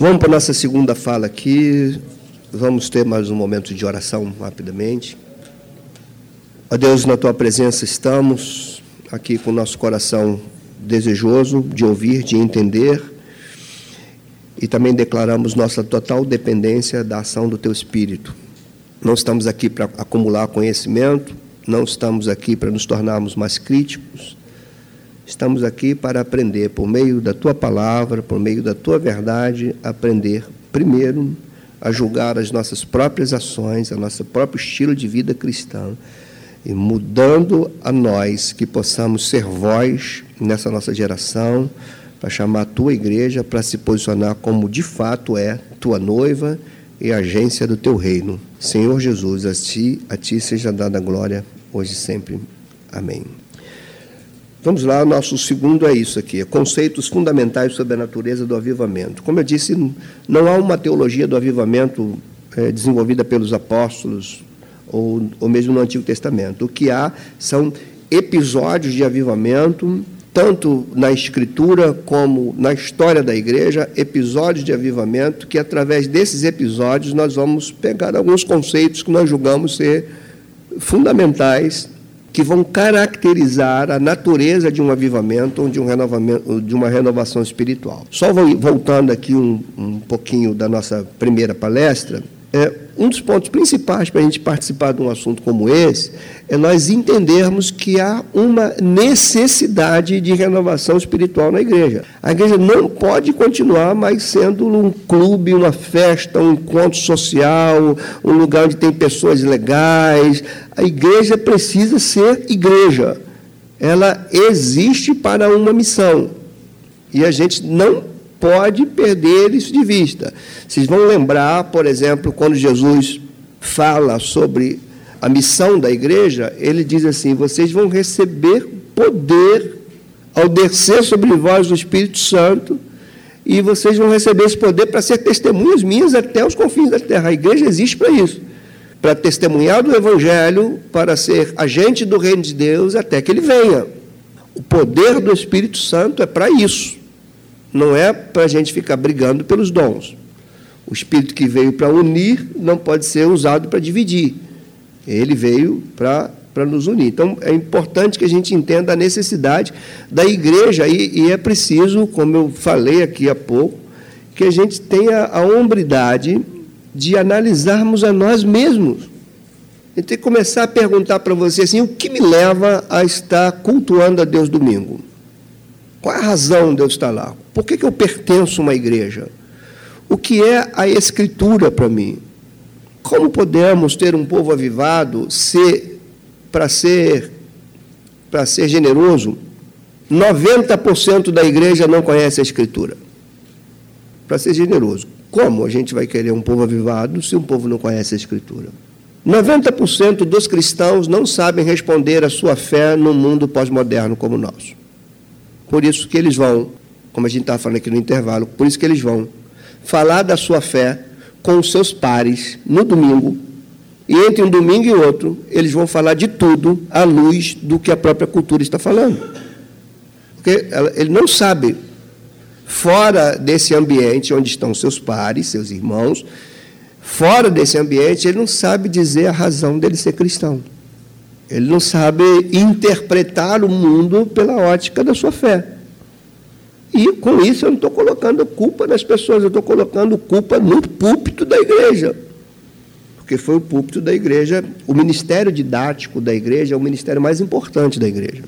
Vamos para a nossa segunda fala aqui. Vamos ter mais um momento de oração rapidamente. Ó Deus, na tua presença estamos aqui com o nosso coração desejoso de ouvir, de entender. E também declaramos nossa total dependência da ação do teu espírito. Não estamos aqui para acumular conhecimento, não estamos aqui para nos tornarmos mais críticos, Estamos aqui para aprender, por meio da tua palavra, por meio da tua verdade, aprender, primeiro, a julgar as nossas próprias ações, a nosso próprio estilo de vida cristã, e mudando a nós, que possamos ser voz nessa nossa geração, para chamar a tua igreja para se posicionar como de fato é tua noiva e agência do teu reino. Senhor Jesus, a ti, a ti seja dada a glória, hoje e sempre. Amém. Vamos lá, nosso segundo é isso aqui: é conceitos fundamentais sobre a natureza do avivamento. Como eu disse, não há uma teologia do avivamento é, desenvolvida pelos apóstolos ou, ou mesmo no Antigo Testamento. O que há são episódios de avivamento, tanto na Escritura como na história da igreja, episódios de avivamento, que através desses episódios nós vamos pegar alguns conceitos que nós julgamos ser fundamentais que vão caracterizar a natureza de um avivamento ou de, um renovamento, de uma renovação espiritual. Só voltando aqui um, um pouquinho da nossa primeira palestra, é, um dos pontos principais para a gente participar de um assunto como esse é nós entendermos que há uma necessidade de renovação espiritual na igreja. A igreja não pode continuar mais sendo um clube, uma festa, um encontro social, um lugar onde tem pessoas legais. A igreja precisa ser igreja. Ela existe para uma missão. E a gente não pode perder isso de vista. Vocês vão lembrar, por exemplo, quando Jesus fala sobre a missão da igreja, ele diz assim: vocês vão receber poder ao descer sobre vós o Espírito Santo, e vocês vão receber esse poder para ser testemunhas minhas até os confins da terra. A igreja existe para isso para testemunhar do Evangelho, para ser agente do reino de Deus até que ele venha. O poder do Espírito Santo é para isso. Não é para a gente ficar brigando pelos dons. O Espírito que veio para unir não pode ser usado para dividir. Ele veio para para nos unir. Então, é importante que a gente entenda a necessidade da igreja, e, e, é preciso, como eu falei aqui há pouco, que a gente tenha a hombridade de analisarmos a nós mesmos. Gente tem que começar a perguntar para você assim: o que me leva a estar cultuando a Deus domingo? Qual é a razão de eu estar lá? Por que, que eu pertenço a uma igreja? O que é a Escritura para mim? Como podemos ter um povo avivado se, para ser, para ser generoso, 90% da igreja não conhece a Escritura? Para ser generoso. Como a gente vai querer um povo avivado se um povo não conhece a Escritura? 90% dos cristãos não sabem responder à sua fé no mundo pós-moderno como o nosso. Por isso que eles vão, como a gente estava falando aqui no intervalo, por isso que eles vão falar da sua fé com os seus pares no domingo, e entre um domingo e outro, eles vão falar de tudo à luz do que a própria cultura está falando. Porque ele não sabe, fora desse ambiente onde estão seus pares, seus irmãos, fora desse ambiente, ele não sabe dizer a razão dele ser cristão. Ele não sabe interpretar o mundo pela ótica da sua fé. E com isso eu não estou colocando culpa nas pessoas, eu estou colocando culpa no púlpito da igreja. Porque foi o púlpito da igreja, o ministério didático da igreja é o ministério mais importante da igreja.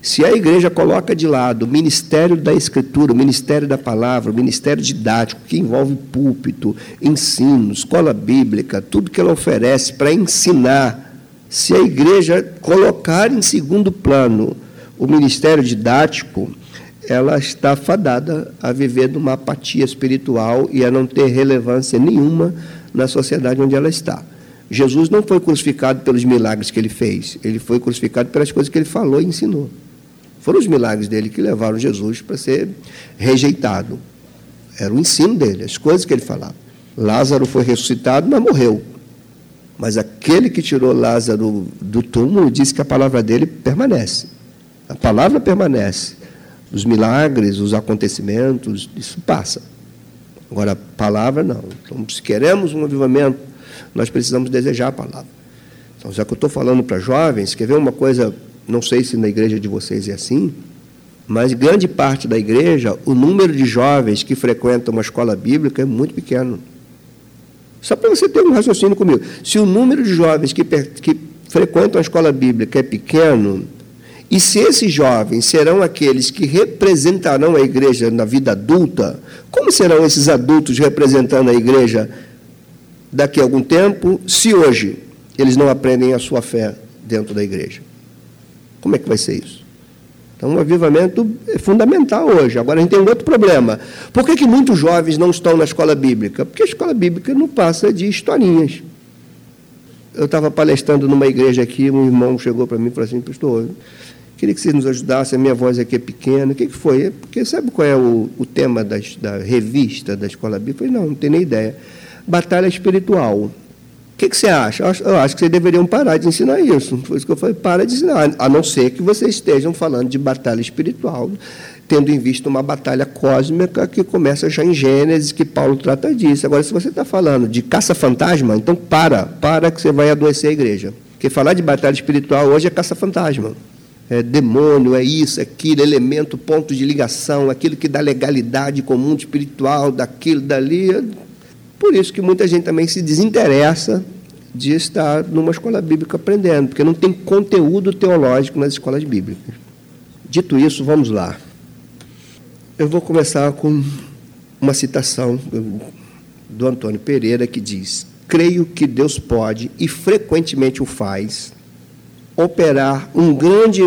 Se a igreja coloca de lado o ministério da escritura, o ministério da palavra, o ministério didático, que envolve púlpito, ensino, escola bíblica, tudo que ela oferece para ensinar se a igreja colocar em segundo plano o ministério didático, ela está fadada a viver numa apatia espiritual e a não ter relevância nenhuma na sociedade onde ela está. Jesus não foi crucificado pelos milagres que ele fez, ele foi crucificado pelas coisas que ele falou e ensinou. Foram os milagres dele que levaram Jesus para ser rejeitado. Era o ensino dele, as coisas que ele falava. Lázaro foi ressuscitado, mas morreu. Mas aquele que tirou Lázaro do túmulo disse que a palavra dele permanece. A palavra permanece. Os milagres, os acontecimentos, isso passa. Agora, palavra, não. Então, se queremos um avivamento, nós precisamos desejar a palavra. Então, já que eu estou falando para jovens, quer ver uma coisa, não sei se na igreja de vocês é assim, mas grande parte da igreja, o número de jovens que frequentam uma escola bíblica é muito pequeno. Só para você ter um raciocínio comigo. Se o número de jovens que, que frequentam a escola bíblica é pequeno, e se esses jovens serão aqueles que representarão a igreja na vida adulta, como serão esses adultos representando a igreja daqui a algum tempo, se hoje eles não aprendem a sua fé dentro da igreja? Como é que vai ser isso? Então, o avivamento é fundamental hoje. Agora, a gente tem um outro problema. Por que, que muitos jovens não estão na escola bíblica? Porque a escola bíblica não passa de historinhas. Eu estava palestrando numa igreja aqui, um irmão chegou para mim e falou assim, pastor, Queria que vocês nos ajudassem, a minha voz aqui é pequena. O que, que foi? É porque sabe qual é o, o tema das, da revista da Escola Bíblica? Eu falei, não, não tenho nem ideia. Batalha espiritual. O que, que você acha? Eu acho, que vocês deveriam parar de ensinar isso. Foi isso que eu falei, para de ensinar, a não ser que vocês estejam falando de batalha espiritual, tendo em vista uma batalha cósmica que começa já em Gênesis, que Paulo trata disso. Agora, se você está falando de caça-fantasma, então para, para que você vai adoecer a igreja. Porque falar de batalha espiritual hoje é caça-fantasma é, demônio, é isso, é aquilo, elemento, ponto de ligação, aquilo que dá legalidade com o mundo espiritual, daquilo, dali. Por isso que muita gente também se desinteressa de estar numa escola bíblica aprendendo, porque não tem conteúdo teológico nas escolas bíblicas. Dito isso, vamos lá. Eu vou começar com uma citação do Antônio Pereira que diz: Creio que Deus pode, e frequentemente o faz, operar um grande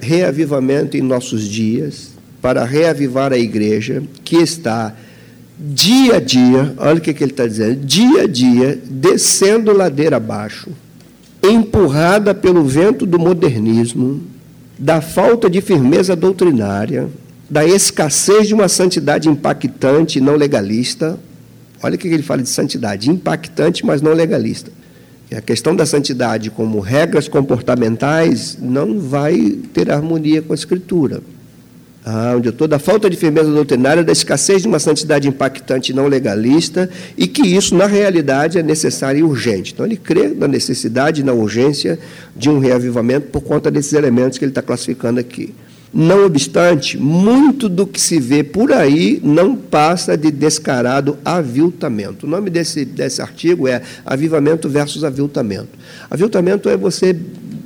reavivamento em nossos dias, para reavivar a igreja que está dia a dia, olha o que, ele está dizendo, dia a dia, descendo ladeira abaixo, empurrada pelo vento do modernismo, da falta de firmeza doutrinária, da escassez de uma santidade impactante e não legalista. Olha o que ele fala de santidade, impactante, mas não legalista a questão da santidade como regras comportamentais não vai ter harmonia com a Escritura. Ah, onde toda a falta de firmeza doutrinária, da escassez de uma santidade impactante e não legalista, e que isso, na realidade, é necessário e urgente. Então, ele crê na necessidade e na urgência de um reavivamento por conta desses elementos que ele está classificando aqui. Não obstante, muito do que se vê por aí não passa de descarado aviltamento. O nome desse, desse artigo é Avivamento versus Aviltamento. Aviltamento é você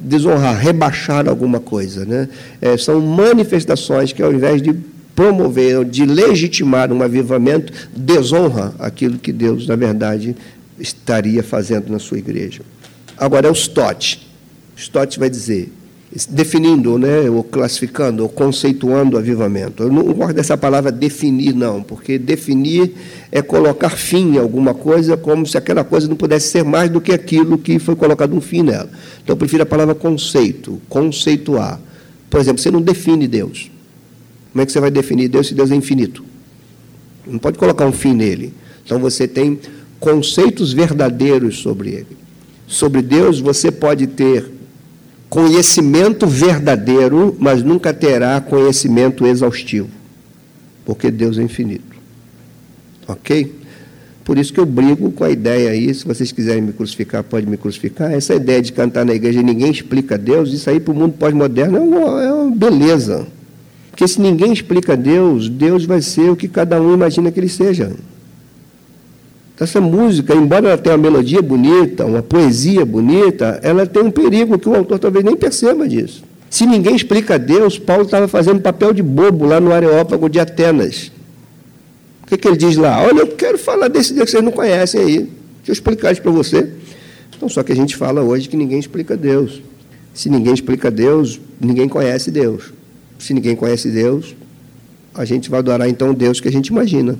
desonrar, rebaixar alguma coisa. Né? É, são manifestações que, ao invés de promover, de legitimar um avivamento, desonra aquilo que Deus, na verdade, estaria fazendo na sua igreja. Agora é o Stott. Stott vai dizer: definindo, né, ou classificando, ou conceituando o avivamento. Eu não gosto dessa palavra definir, não, porque definir é colocar fim em alguma coisa, como se aquela coisa não pudesse ser mais do que aquilo que foi colocado um fim nela. Então, eu prefiro a palavra conceito, conceituar. Por exemplo, você não define Deus. Como é que você vai definir Deus se Deus é infinito? Não pode colocar um fim nele. Então, você tem conceitos verdadeiros sobre ele. Sobre Deus, você pode ter conhecimento verdadeiro, mas nunca terá conhecimento exaustivo, porque Deus é infinito. Ok? Por isso que eu brigo com a ideia aí, se vocês quiserem me crucificar, pode me crucificar. Essa ideia de cantar na igreja e ninguém explica Deus, isso aí para o mundo pós-moderno é uma, é uma beleza. Porque se ninguém explica Deus, Deus vai ser o que cada um imagina que ele seja. Essa música, embora ela tenha uma melodia bonita, uma poesia bonita, ela tem um perigo que o autor talvez nem perceba disso. Se ninguém explica Deus, Paulo estava fazendo papel de bobo lá no Areópago de Atenas. O que, que ele diz lá? Olha, eu quero falar desse Deus que vocês não conhecem aí. Deixa eu explicar isso para você. Então, só que a gente fala hoje que ninguém explica Deus. Se ninguém explica Deus, ninguém conhece Deus. Se ninguém conhece Deus, a gente vai adorar então o Deus que a gente imagina.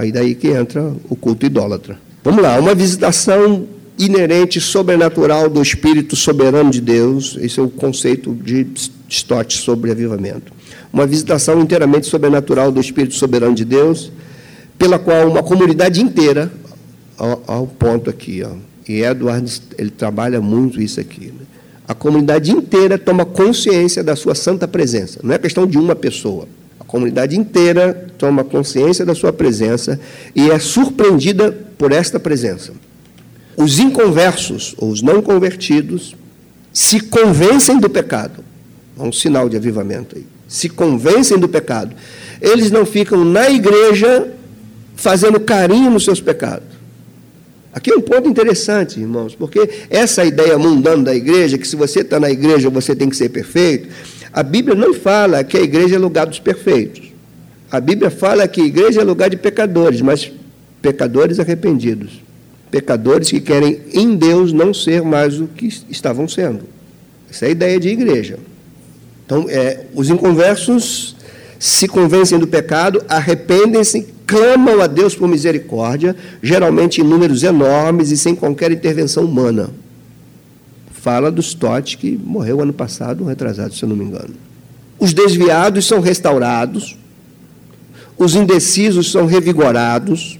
Aí daí que entra o culto idólatra. Vamos lá, uma visitação inerente, sobrenatural do Espírito soberano de Deus. Esse é o conceito de Stott sobre avivamento. Uma visitação inteiramente sobrenatural do Espírito soberano de Deus, pela qual uma comunidade inteira, ao, ponto aqui, ó, e Edward ele trabalha muito isso aqui. Né? A comunidade inteira toma consciência da sua santa presença. Não é questão de uma pessoa comunidade inteira toma consciência da sua presença e é surpreendida por esta presença. Os inconversos, ou os não convertidos, se convencem do pecado. É um sinal de avivamento aí. Se convencem do pecado. Eles não ficam na igreja fazendo carinho nos seus pecados. Aqui é um ponto interessante, irmãos, porque essa ideia mundana da igreja, que se você está na igreja você tem que ser perfeito, a Bíblia não fala que a igreja é lugar dos perfeitos. A Bíblia fala que a igreja é lugar de pecadores, mas pecadores arrependidos. Pecadores que querem em Deus não ser mais o que estavam sendo. Essa é a ideia de igreja. Então, é, os inconversos se convencem do pecado, arrependem-se, clamam a Deus por misericórdia, geralmente em números enormes e sem qualquer intervenção humana. Fala do Stott, que morreu ano passado, um retrasado, se eu não me engano. Os desviados são restaurados, os indecisos são revigorados,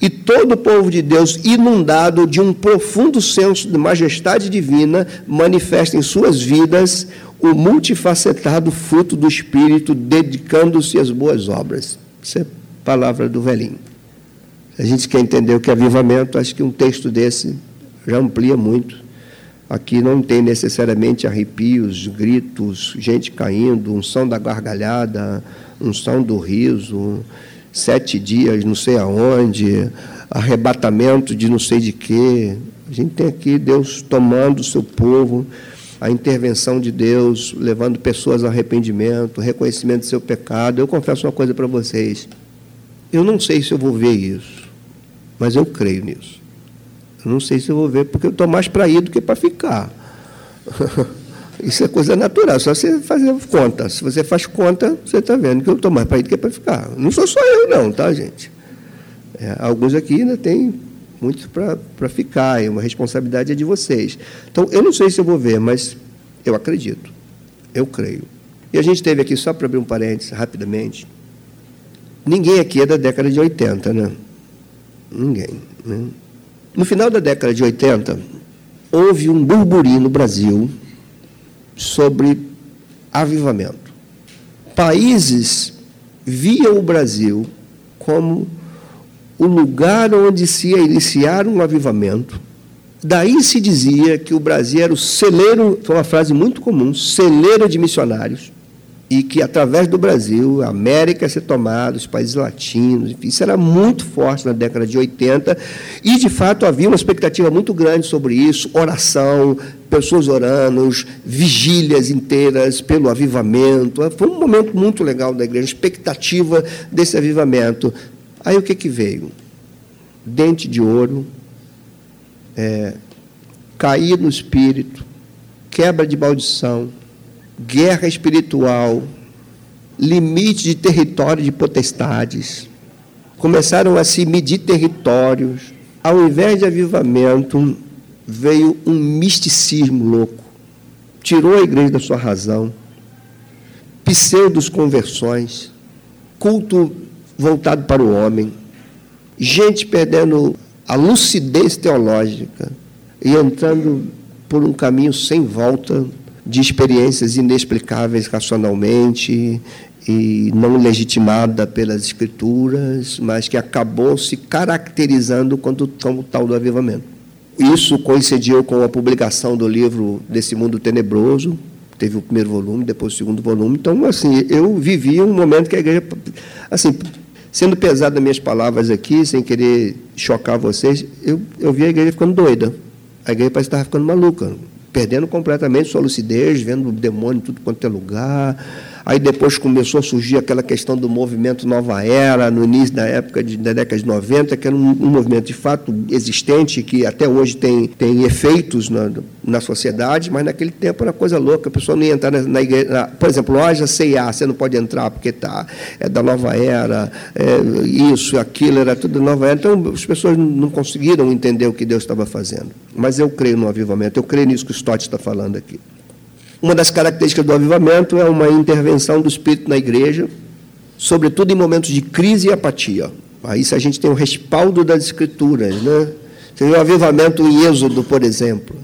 e todo o povo de Deus, inundado de um profundo senso de majestade divina, manifesta em suas vidas o multifacetado fruto do Espírito, dedicando-se às boas obras. Isso é palavra do velhinho. A gente quer entender o que é avivamento, acho que um texto desse já amplia muito. Aqui não tem necessariamente arrepios, gritos, gente caindo, unção da gargalhada, unção do riso, sete dias não sei aonde, arrebatamento de não sei de quê. A gente tem aqui Deus tomando o seu povo, a intervenção de Deus, levando pessoas ao arrependimento, reconhecimento do seu pecado. Eu confesso uma coisa para vocês. Eu não sei se eu vou ver isso, mas eu creio nisso. Não sei se eu vou ver, porque eu estou mais para ir do que para ficar. Isso é coisa natural, só você fazer conta. Se você faz conta, você está vendo que eu estou mais para ir do que para ficar. Não sou só eu, não, tá, gente? É, alguns aqui ainda têm muito para ficar, e uma responsabilidade é de vocês. Então, eu não sei se eu vou ver, mas eu acredito. Eu creio. E a gente teve aqui, só para abrir um parênteses rapidamente, Ninguém aqui é da década de 80, né? Ninguém. Né? No final da década de 80, houve um burburinho no Brasil sobre avivamento. Países viam o Brasil como o lugar onde se ia iniciar um avivamento. Daí se dizia que o Brasil era o celeiro, foi uma frase muito comum, celeiro de missionários e que através do Brasil, a América ser tomada, os países latinos, enfim, isso era muito forte na década de 80, e de fato havia uma expectativa muito grande sobre isso, oração, pessoas orando, vigílias inteiras pelo avivamento. Foi um momento muito legal da igreja, expectativa desse avivamento. Aí o que, que veio? Dente de ouro, é, cair no espírito, quebra de maldição, guerra espiritual, limite de território de potestades. Começaram a se medir territórios. Ao invés de avivamento, veio um misticismo louco. Tirou a igreja da sua razão. Pseudos conversões. Culto voltado para o homem. Gente perdendo a lucidez teológica e entrando por um caminho sem volta de experiências inexplicáveis racionalmente e não legitimada pelas escrituras, mas que acabou se caracterizando como, como tal do avivamento. Isso coincidiu com a publicação do livro Desse Mundo Tenebroso, teve o primeiro volume, depois o segundo volume. Então, assim, eu vivi um momento que a igreja, assim, sendo pesado as minhas palavras aqui, sem querer chocar vocês, eu, eu vi a igreja ficando doida. A igreja parece que estava ficando maluca perdendo completamente sua lucidez, vendo demônio em tudo quanto é lugar. Aí depois começou a surgir aquela questão do movimento Nova Era, no início da época de, da década de 90, que era um, um movimento de fato existente, que até hoje tem, tem efeitos na, na sociedade, mas naquele tempo era coisa louca, a pessoa não ia entrar na, na igreja. Na, por exemplo, loja CIA, você não pode entrar porque tá, é da Nova Era, é, isso, aquilo, era tudo Nova Era. Então as pessoas não conseguiram entender o que Deus estava fazendo. Mas eu creio no avivamento, eu creio nisso que o Stott está falando aqui. Uma das características do avivamento é uma intervenção do Espírito na igreja, sobretudo em momentos de crise e apatia. Aí se a gente tem o respaldo das Escrituras, né? Você vê o avivamento em Êxodo, por exemplo.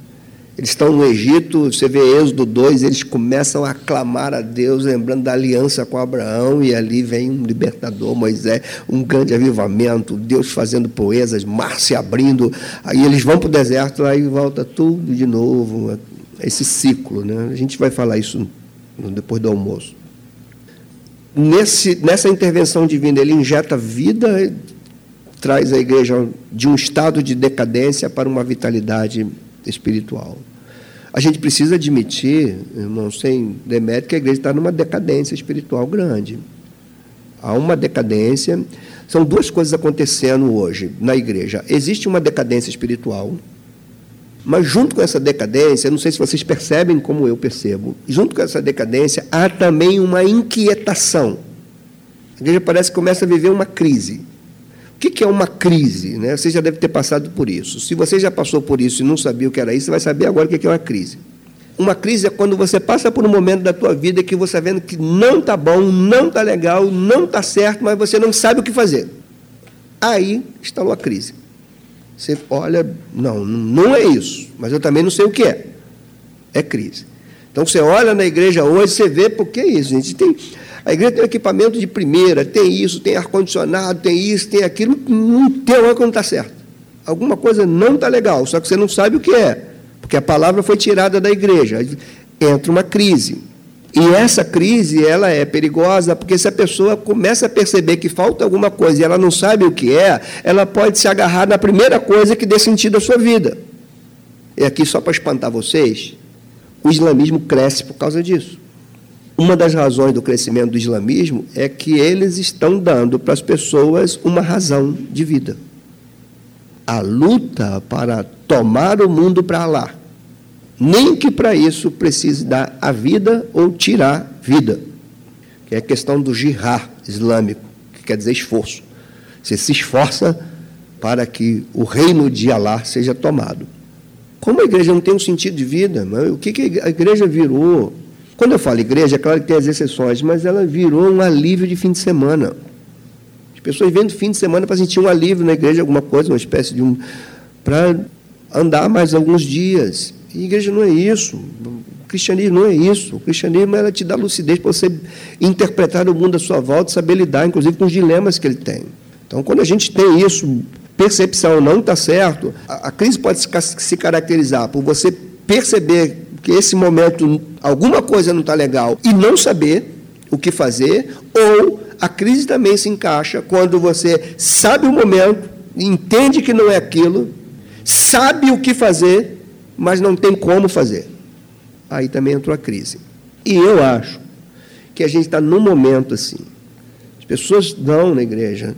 Eles estão no Egito, você vê Êxodo 2, eles começam a clamar a Deus, lembrando da aliança com Abraão, e ali vem um libertador, Moisés, um grande avivamento, Deus fazendo proezas, mar se abrindo, aí eles vão para o deserto, aí volta tudo de novo, esse ciclo. Né? A gente vai falar isso depois do almoço. Nesse, nessa intervenção divina, ele injeta vida, traz a igreja de um estado de decadência para uma vitalidade espiritual. A gente precisa admitir, irmão, sem demérito, que a igreja está numa decadência espiritual grande. Há uma decadência. São duas coisas acontecendo hoje na igreja. Existe uma decadência espiritual, mas junto com essa decadência, não sei se vocês percebem como eu percebo, junto com essa decadência há também uma inquietação. A igreja parece que começa a viver uma crise. O que é uma crise? Né? Você já deve ter passado por isso. Se você já passou por isso e não sabia o que era isso, você vai saber agora o que é uma crise. Uma crise é quando você passa por um momento da tua vida que você está vendo que não está bom, não está legal, não está certo, mas você não sabe o que fazer. Aí instalou a crise. Você olha, não, não é isso, mas eu também não sei o que é. É crise. Então você olha na igreja hoje, você vê, porque é isso, gente. Tem, a igreja tem equipamento de primeira, tem isso, tem ar-condicionado, tem isso, tem aquilo, não tem hora que não está certo. Alguma coisa não está legal, só que você não sabe o que é, porque a palavra foi tirada da igreja. Entra uma crise. E essa crise, ela é perigosa, porque se a pessoa começa a perceber que falta alguma coisa e ela não sabe o que é, ela pode se agarrar na primeira coisa que dê sentido à sua vida. E aqui, só para espantar vocês, o islamismo cresce por causa disso. Uma das razões do crescimento do islamismo é que eles estão dando para as pessoas uma razão de vida. A luta para tomar o mundo para lá. Nem que para isso precise dar a vida ou tirar vida. Que é a questão do jihad islâmico, que quer dizer esforço. Você se esforça para que o reino de Alá seja tomado. Como a igreja não tem um sentido de vida, o que a igreja virou? Quando eu falo igreja, é claro que tem as exceções, mas ela virou um alívio de fim de semana. As pessoas vêm do fim de semana para sentir um alívio na igreja, alguma coisa, uma espécie de um. para andar mais alguns dias. E igreja não é isso. O cristianismo não é isso. O cristianismo ela te dá lucidez para você interpretar o mundo à sua volta, saber lidar, inclusive, com os dilemas que ele tem. Então, quando a gente tem isso, percepção não está certo, a, a crise pode se, se caracterizar por você perceber que esse momento alguma coisa não está legal e não saber o que fazer, ou a crise também se encaixa quando você sabe o momento, entende que não é aquilo, sabe o que fazer, mas não tem como fazer. Aí também entrou a crise. E eu acho que a gente está num momento assim. As pessoas dão na igreja.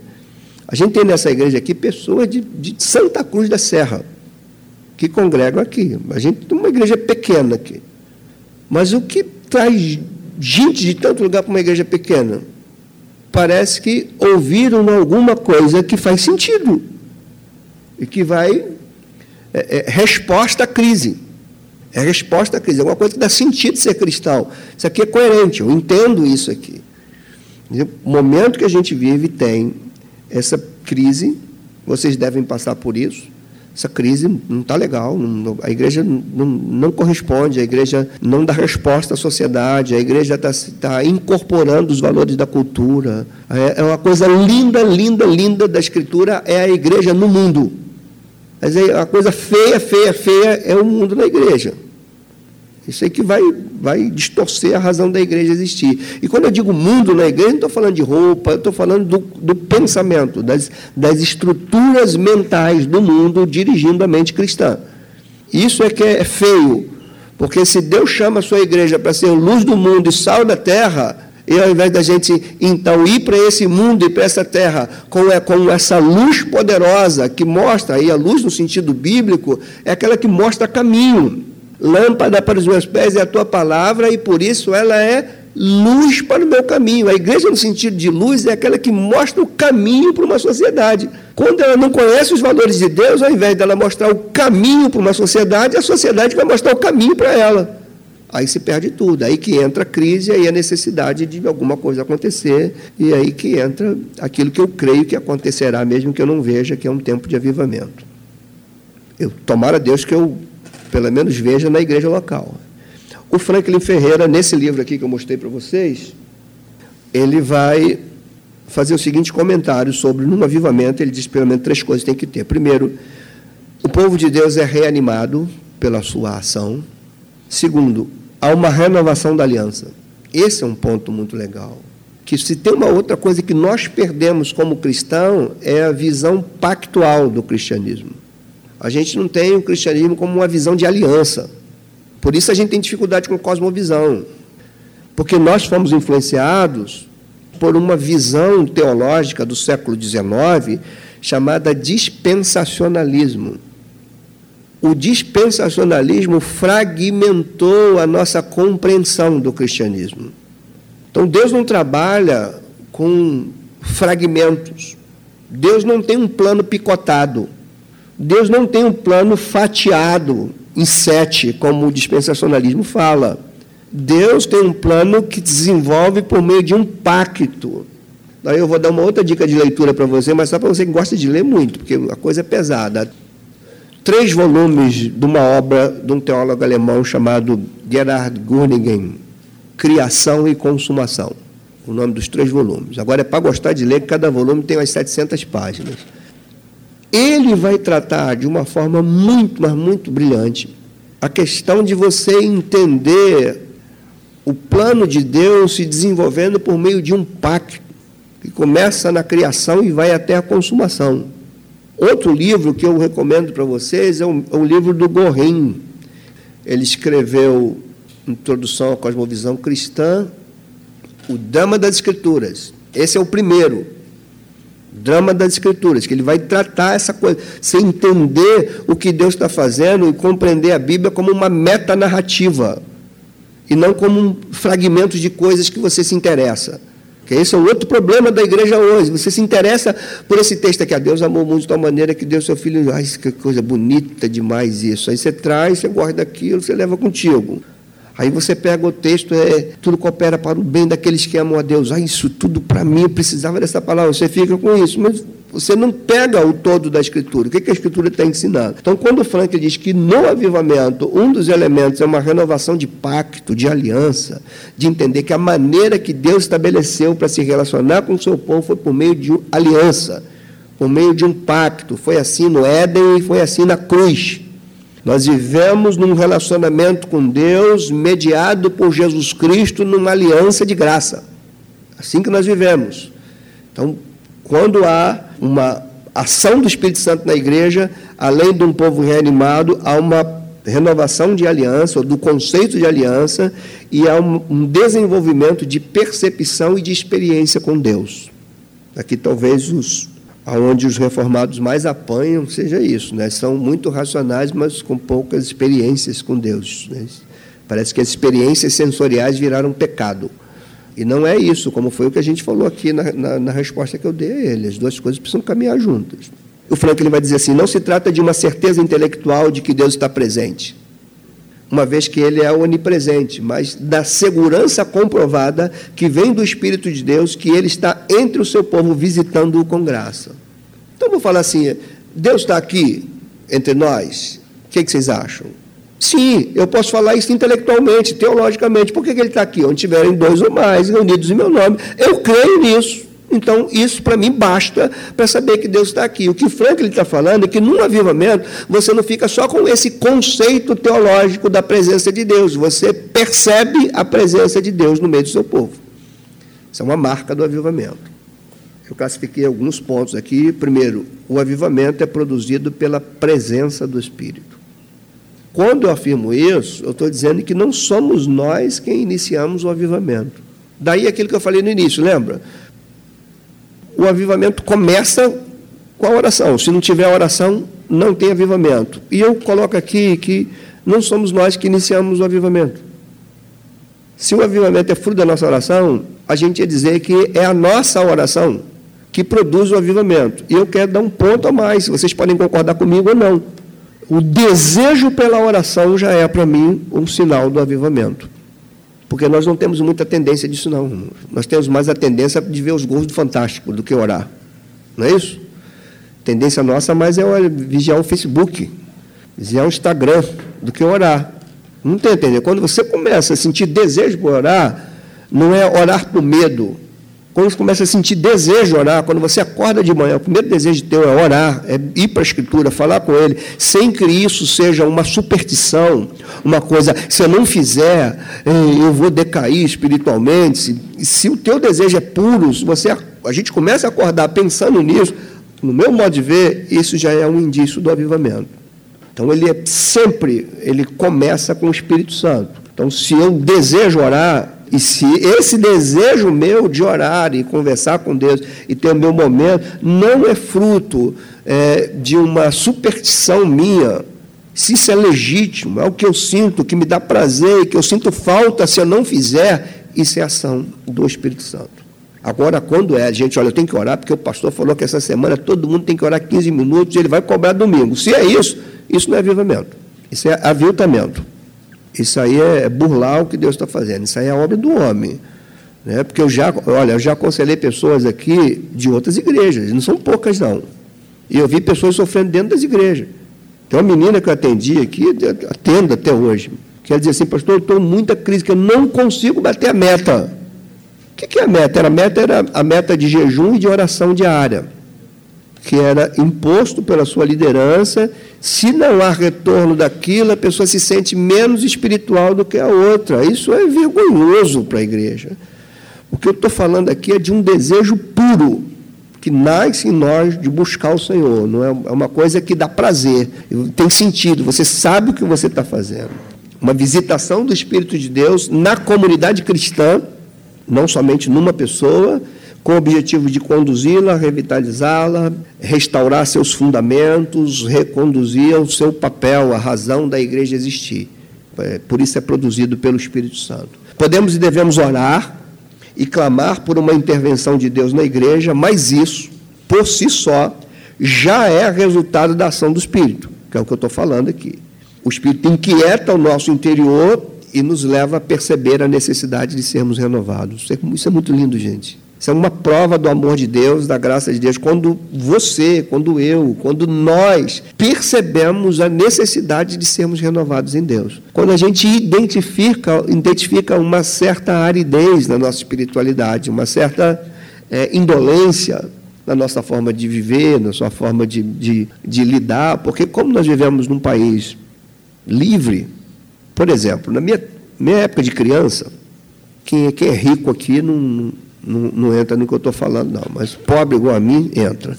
A gente tem nessa igreja aqui pessoas de, de Santa Cruz da Serra que congregam aqui. A gente tem uma igreja pequena aqui. Mas o que traz gente de tanto lugar para uma igreja pequena? Parece que ouviram alguma coisa que faz sentido e que vai. É, é, resposta à crise. É resposta à crise. É uma coisa que dá sentido ser cristão. Isso aqui é coerente, eu entendo isso aqui. O momento que a gente vive tem essa crise, vocês devem passar por isso essa crise não está legal, não, a igreja não, não, corresponde, a igreja não dá resposta à sociedade, a igreja está tá incorporando os valores da cultura. É, é uma coisa linda, linda, linda da Escritura, é a igreja no mundo. Mas é a coisa feia, feia, feia é o mundo na igreja. Isso aí que vai, vai distorcer a razão da igreja existir. E quando eu digo mundo na igreja, não estou falando de roupa, estou falando do, do pensamento, das, das estruturas mentais do mundo dirigindo a mente cristã. Isso é que é feio, porque se Deus chama a sua igreja para ser luz do mundo e sal da terra, e ao invés da gente então ir para esse mundo e para essa terra com, é, com essa luz poderosa que mostra, aí a luz no sentido bíblico, é aquela que mostra caminho. Lâmpada para os meus pés é a tua palavra, e por isso ela é luz para o meu caminho. A igreja, no sentido de luz, é aquela que mostra o caminho para uma sociedade. Quando ela não conhece os valores de Deus, ao invés dela mostrar o caminho para uma sociedade, a sociedade vai mostrar o caminho para ela. Aí se perde tudo, aí que entra a crise, aí a necessidade de alguma coisa acontecer, e aí que entra aquilo que eu creio que acontecerá, mesmo que eu não veja, que é um tempo de avivamento. Eu, tomara Deus que eu pelo menos veja na igreja local. O Franklin Ferreira, nesse livro aqui que eu mostrei para vocês, ele vai fazer o seguinte comentário sobre no avivamento, ele diz pelo menos três coisas tem que ter. Primeiro, o povo de Deus é reanimado pela sua ação. Segundo, há uma renovação da aliança. Esse é um ponto muito legal. Que se tem uma outra coisa que nós perdemos como cristão é a visão pactual do cristianismo. A gente não tem o cristianismo como uma visão de aliança. Por isso a gente tem dificuldade com cosmovisão. Porque nós fomos influenciados por uma visão teológica do século XIX chamada dispensacionalismo. O dispensacionalismo fragmentou a nossa compreensão do cristianismo. Então Deus não trabalha com fragmentos. Deus não tem um plano picotado. Deus não tem um plano fatiado em sete, como o dispensacionalismo fala. Deus tem um plano que desenvolve por meio de um pacto. Daí eu vou dar uma outra dica de leitura para você, mas só para você que gosta de ler muito, porque a coisa é pesada. Três volumes de uma obra de um teólogo alemão chamado Gerhard Gurningen, Criação e Consumação. O nome dos três volumes. Agora é para gostar de ler, cada volume tem umas 700 páginas. Ele vai tratar de uma forma muito, mas muito brilhante a questão de você entender o plano de Deus se desenvolvendo por meio de um pacto que começa na criação e vai até a consumação. Outro livro que eu recomendo para vocês é o, é o livro do Gorin. Ele escreveu Introdução à Cosmovisão Cristã, o Dama das Escrituras. Esse é o primeiro drama das Escrituras, que ele vai tratar essa coisa, você entender o que Deus está fazendo e compreender a Bíblia como uma metanarrativa e não como fragmentos de coisas que você se interessa. Que esse é um outro problema da igreja hoje. Você se interessa por esse texto aqui. A Deus amou muito de tal maneira que deu seu filho. Ai, que coisa bonita demais isso. Aí você traz, você guarda aquilo, você leva contigo. Aí você pega o texto, é, tudo coopera para o bem daqueles que amam a Deus. Ah, isso tudo para mim, eu precisava dessa palavra. Você fica com isso, mas você não pega o todo da Escritura. O que a Escritura está ensinando? Então, quando Frank diz que no avivamento, um dos elementos é uma renovação de pacto, de aliança, de entender que a maneira que Deus estabeleceu para se relacionar com o seu povo foi por meio de aliança, por meio de um pacto. Foi assim no Éden e foi assim na cruz. Nós vivemos num relacionamento com Deus mediado por Jesus Cristo numa aliança de graça. Assim que nós vivemos. Então, quando há uma ação do Espírito Santo na igreja, além de um povo reanimado, há uma renovação de aliança, ou do conceito de aliança, e há um desenvolvimento de percepção e de experiência com Deus. Aqui talvez os aonde os reformados mais apanham seja isso, né? São muito racionais, mas com poucas experiências com Deus. Né? Parece que as experiências sensoriais viraram pecado. E não é isso, como foi o que a gente falou aqui na, na, na resposta que eu dei a ele. As duas coisas precisam caminhar juntas. O Franklin vai dizer assim: não se trata de uma certeza intelectual de que Deus está presente, uma vez que ele é onipresente, mas da segurança comprovada que vem do Espírito de Deus, que ele está entre o seu povo visitando-o com graça. Então vou falar assim: Deus está aqui entre nós. O que, que, vocês acham? Sim, eu posso falar isso intelectualmente, teologicamente. Por que, que ele está aqui? Onde tiverem dois ou mais reunidos em meu nome. Eu creio nisso. Então, isso para mim basta para saber que Deus está aqui. O que Franklin está falando é que num avivamento você não fica só com esse conceito teológico da presença de Deus, você percebe a presença de Deus no meio do seu povo. Isso é uma marca do avivamento. Eu classifiquei alguns pontos aqui. Primeiro, o avivamento é produzido pela presença do Espírito. Quando eu afirmo isso, eu estou dizendo que não somos nós quem iniciamos o avivamento. Daí aquilo que eu falei no início, lembra? o avivamento começa com a oração. Se não tiver oração, não tem avivamento. E eu coloco aqui que não somos nós que iniciamos o avivamento. Se o avivamento é fruto da nossa oração, a gente ia dizer que é a nossa oração que produz o avivamento. E eu quero dar um ponto a mais, vocês podem concordar comigo ou não. O desejo pela oração já é, para mim, um sinal do avivamento. Porque nós não temos muita tendência disso, não. Nós temos mais a tendência de ver os gols do Fantástico do que orar. Não é isso? Tendência nossa mais é vigiar o Facebook, vigiar o Instagram, do que orar. Não tem entender? Quando você começa a sentir desejo por orar, não é orar por medo. Quando você começa a sentir desejo de orar, quando você acorda de manhã, o primeiro desejo teu é orar, é ir para a Escritura, falar com Ele, sem que isso seja uma superstição, uma coisa, se eu não fizer, eu vou decair espiritualmente. Se, se o teu desejo é puro, se você, a gente começa a acordar pensando nisso, no meu modo de ver, isso já é um indício do avivamento. Então ele é sempre, ele começa com o Espírito Santo. Então se eu desejo orar, e se esse desejo meu de orar e conversar com Deus e ter o meu momento não é fruto é, de uma superstição minha, se isso é legítimo, é o que eu sinto, que me dá prazer, que eu sinto falta se eu não fizer, isso é ação do Espírito Santo. Agora, quando é, gente, olha, eu tenho que orar porque o pastor falou que essa semana todo mundo tem que orar 15 minutos ele vai cobrar domingo. Se é isso, isso não é avivamento, isso é aviltamento. Isso aí é burlar o que Deus está fazendo, isso aí é obra do homem. Né? Porque eu já, olha, eu já aconselhei pessoas aqui de outras igrejas, não são poucas não. E eu vi pessoas sofrendo dentro das igrejas. Tem uma menina que eu atendi aqui, atendo até hoje, que ela dizia assim, pastor, eu estou muita crise, que eu não consigo bater a meta. O que é a meta? a meta era a meta de jejum e de oração diária que era imposto pela sua liderança, se não há retorno daquilo, a pessoa se sente menos espiritual do que a outra. Isso é vergonhoso para a igreja. O que eu estou falando aqui é de um desejo puro, que nasce em nós de buscar o Senhor. Não é, é uma coisa que dá prazer, tem sentido, você sabe o que você está fazendo. Uma visitação do Espírito de Deus na comunidade cristã, não somente numa pessoa, com o objetivo de conduzi-la, revitalizá-la, restaurar seus fundamentos, reconduzir ao seu papel, a razão da igreja existir. É, por isso é produzido pelo Espírito Santo. Podemos e devemos orar e clamar por uma intervenção de Deus na igreja, mas isso, por si só, já é resultado da ação do Espírito, que é o que eu estou falando aqui. O Espírito inquieta o nosso interior e nos leva a perceber a necessidade de sermos renovados. Isso é muito lindo, gente. Isso é uma prova do amor de Deus, da graça de Deus, quando você, quando eu, quando nós percebemos a necessidade de sermos renovados em Deus. Quando a gente identifica, identifica uma certa aridez na nossa espiritualidade, uma certa é, indolência na nossa forma de viver, na sua forma de, de, de lidar, porque como nós vivemos num país livre, por exemplo, na minha, minha época de criança, quem, quem é rico aqui não não, não entra no que eu estou falando, não, mas pobre igual a mim, entra.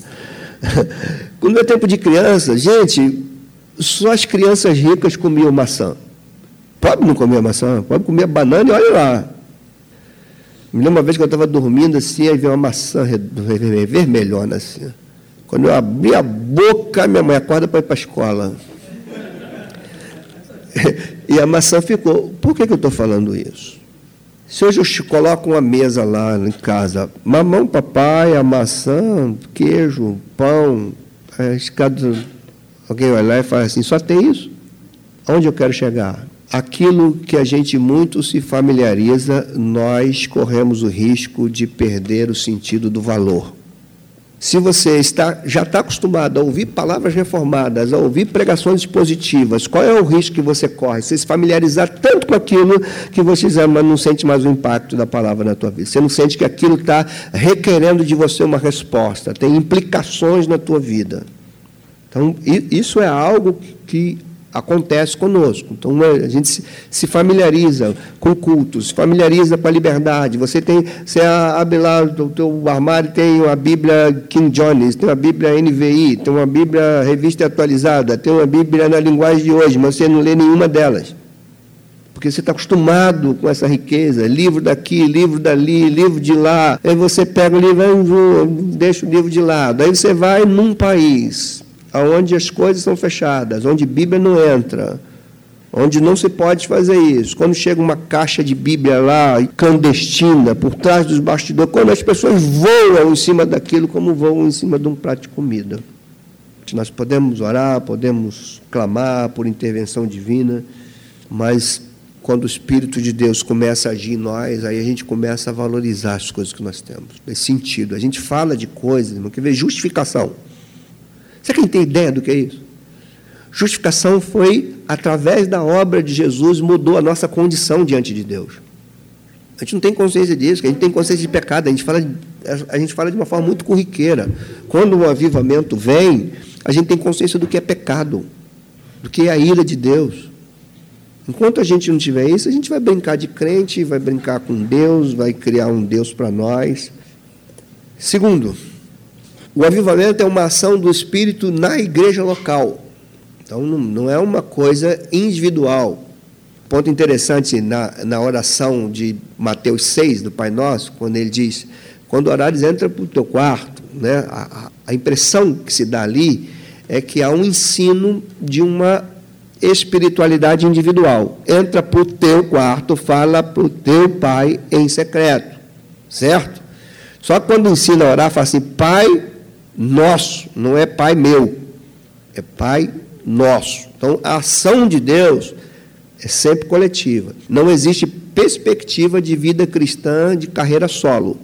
Quando é tempo de criança, gente, só as crianças ricas comiam maçã. Pobre não comia maçã, pobre comia banana e olha lá. Me lembro uma vez que eu estava dormindo assim, aí veio uma maçã vermelhona assim. Quando eu abri a boca, minha mãe acorda para ir para a escola. e a maçã ficou. Por que, que eu estou falando isso? Se hoje eu coloco uma mesa lá em casa, mamão, papai, a maçã, queijo, pão, é, cada, alguém vai lá e fala assim, só tem isso? Onde eu quero chegar? Aquilo que a gente muito se familiariza, nós corremos o risco de perder o sentido do valor. Se você está, já está acostumado a ouvir palavras reformadas, a ouvir pregações positivas, qual é o risco que você corre? Você se familiarizar tanto com aquilo que você mas não sente mais o impacto da palavra na tua vida. Você não sente que aquilo está requerendo de você uma resposta, tem implicações na tua vida. Então, isso é algo que acontece conosco. Então a gente se familiariza com cultos, se familiariza com a liberdade. Você tem, você abre lá o teu armário tem uma Bíblia King James, tem uma Bíblia NVI, tem uma Bíblia revista atualizada, tem uma Bíblia na linguagem de hoje, mas você não lê nenhuma delas. Porque você está acostumado com essa riqueza, livro daqui, livro dali, livro de lá. Aí você pega o livro, deixa o livro de lado. Aí você vai num país onde as coisas são fechadas, onde Bíblia não entra, onde não se pode fazer isso. Quando chega uma caixa de Bíblia lá, clandestina, por trás dos bastidores, quando as pessoas voam em cima daquilo como voam em cima de um prato de comida. Nós podemos orar, podemos clamar por intervenção divina, mas quando o Espírito de Deus começa a agir em nós, aí a gente começa a valorizar as coisas que nós temos. Nesse sentido, a gente fala de coisas, não quer ver justificação. Você quem tem ideia do que é isso? Justificação foi através da obra de Jesus, mudou a nossa condição diante de Deus. A gente não tem consciência disso, a gente tem consciência de pecado, a gente fala, a gente fala de uma forma muito corriqueira. Quando o avivamento vem, a gente tem consciência do que é pecado, do que é a ira de Deus. Enquanto a gente não tiver isso, a gente vai brincar de crente, vai brincar com Deus, vai criar um Deus para nós. Segundo, o avivamento é uma ação do Espírito na igreja local. Então, não é uma coisa individual. Ponto interessante na, na oração de Mateus 6, do Pai Nosso, quando ele diz: quando orares, entra para o teu quarto. Né? A, a impressão que se dá ali é que há um ensino de uma espiritualidade individual. Entra para o teu quarto, fala para o teu pai em secreto. Certo? Só que quando ensina a orar, fala assim: Pai nosso, não é Pai meu, é Pai nosso. Então, a ação de Deus é sempre coletiva. Não existe perspectiva de vida cristã de carreira solo.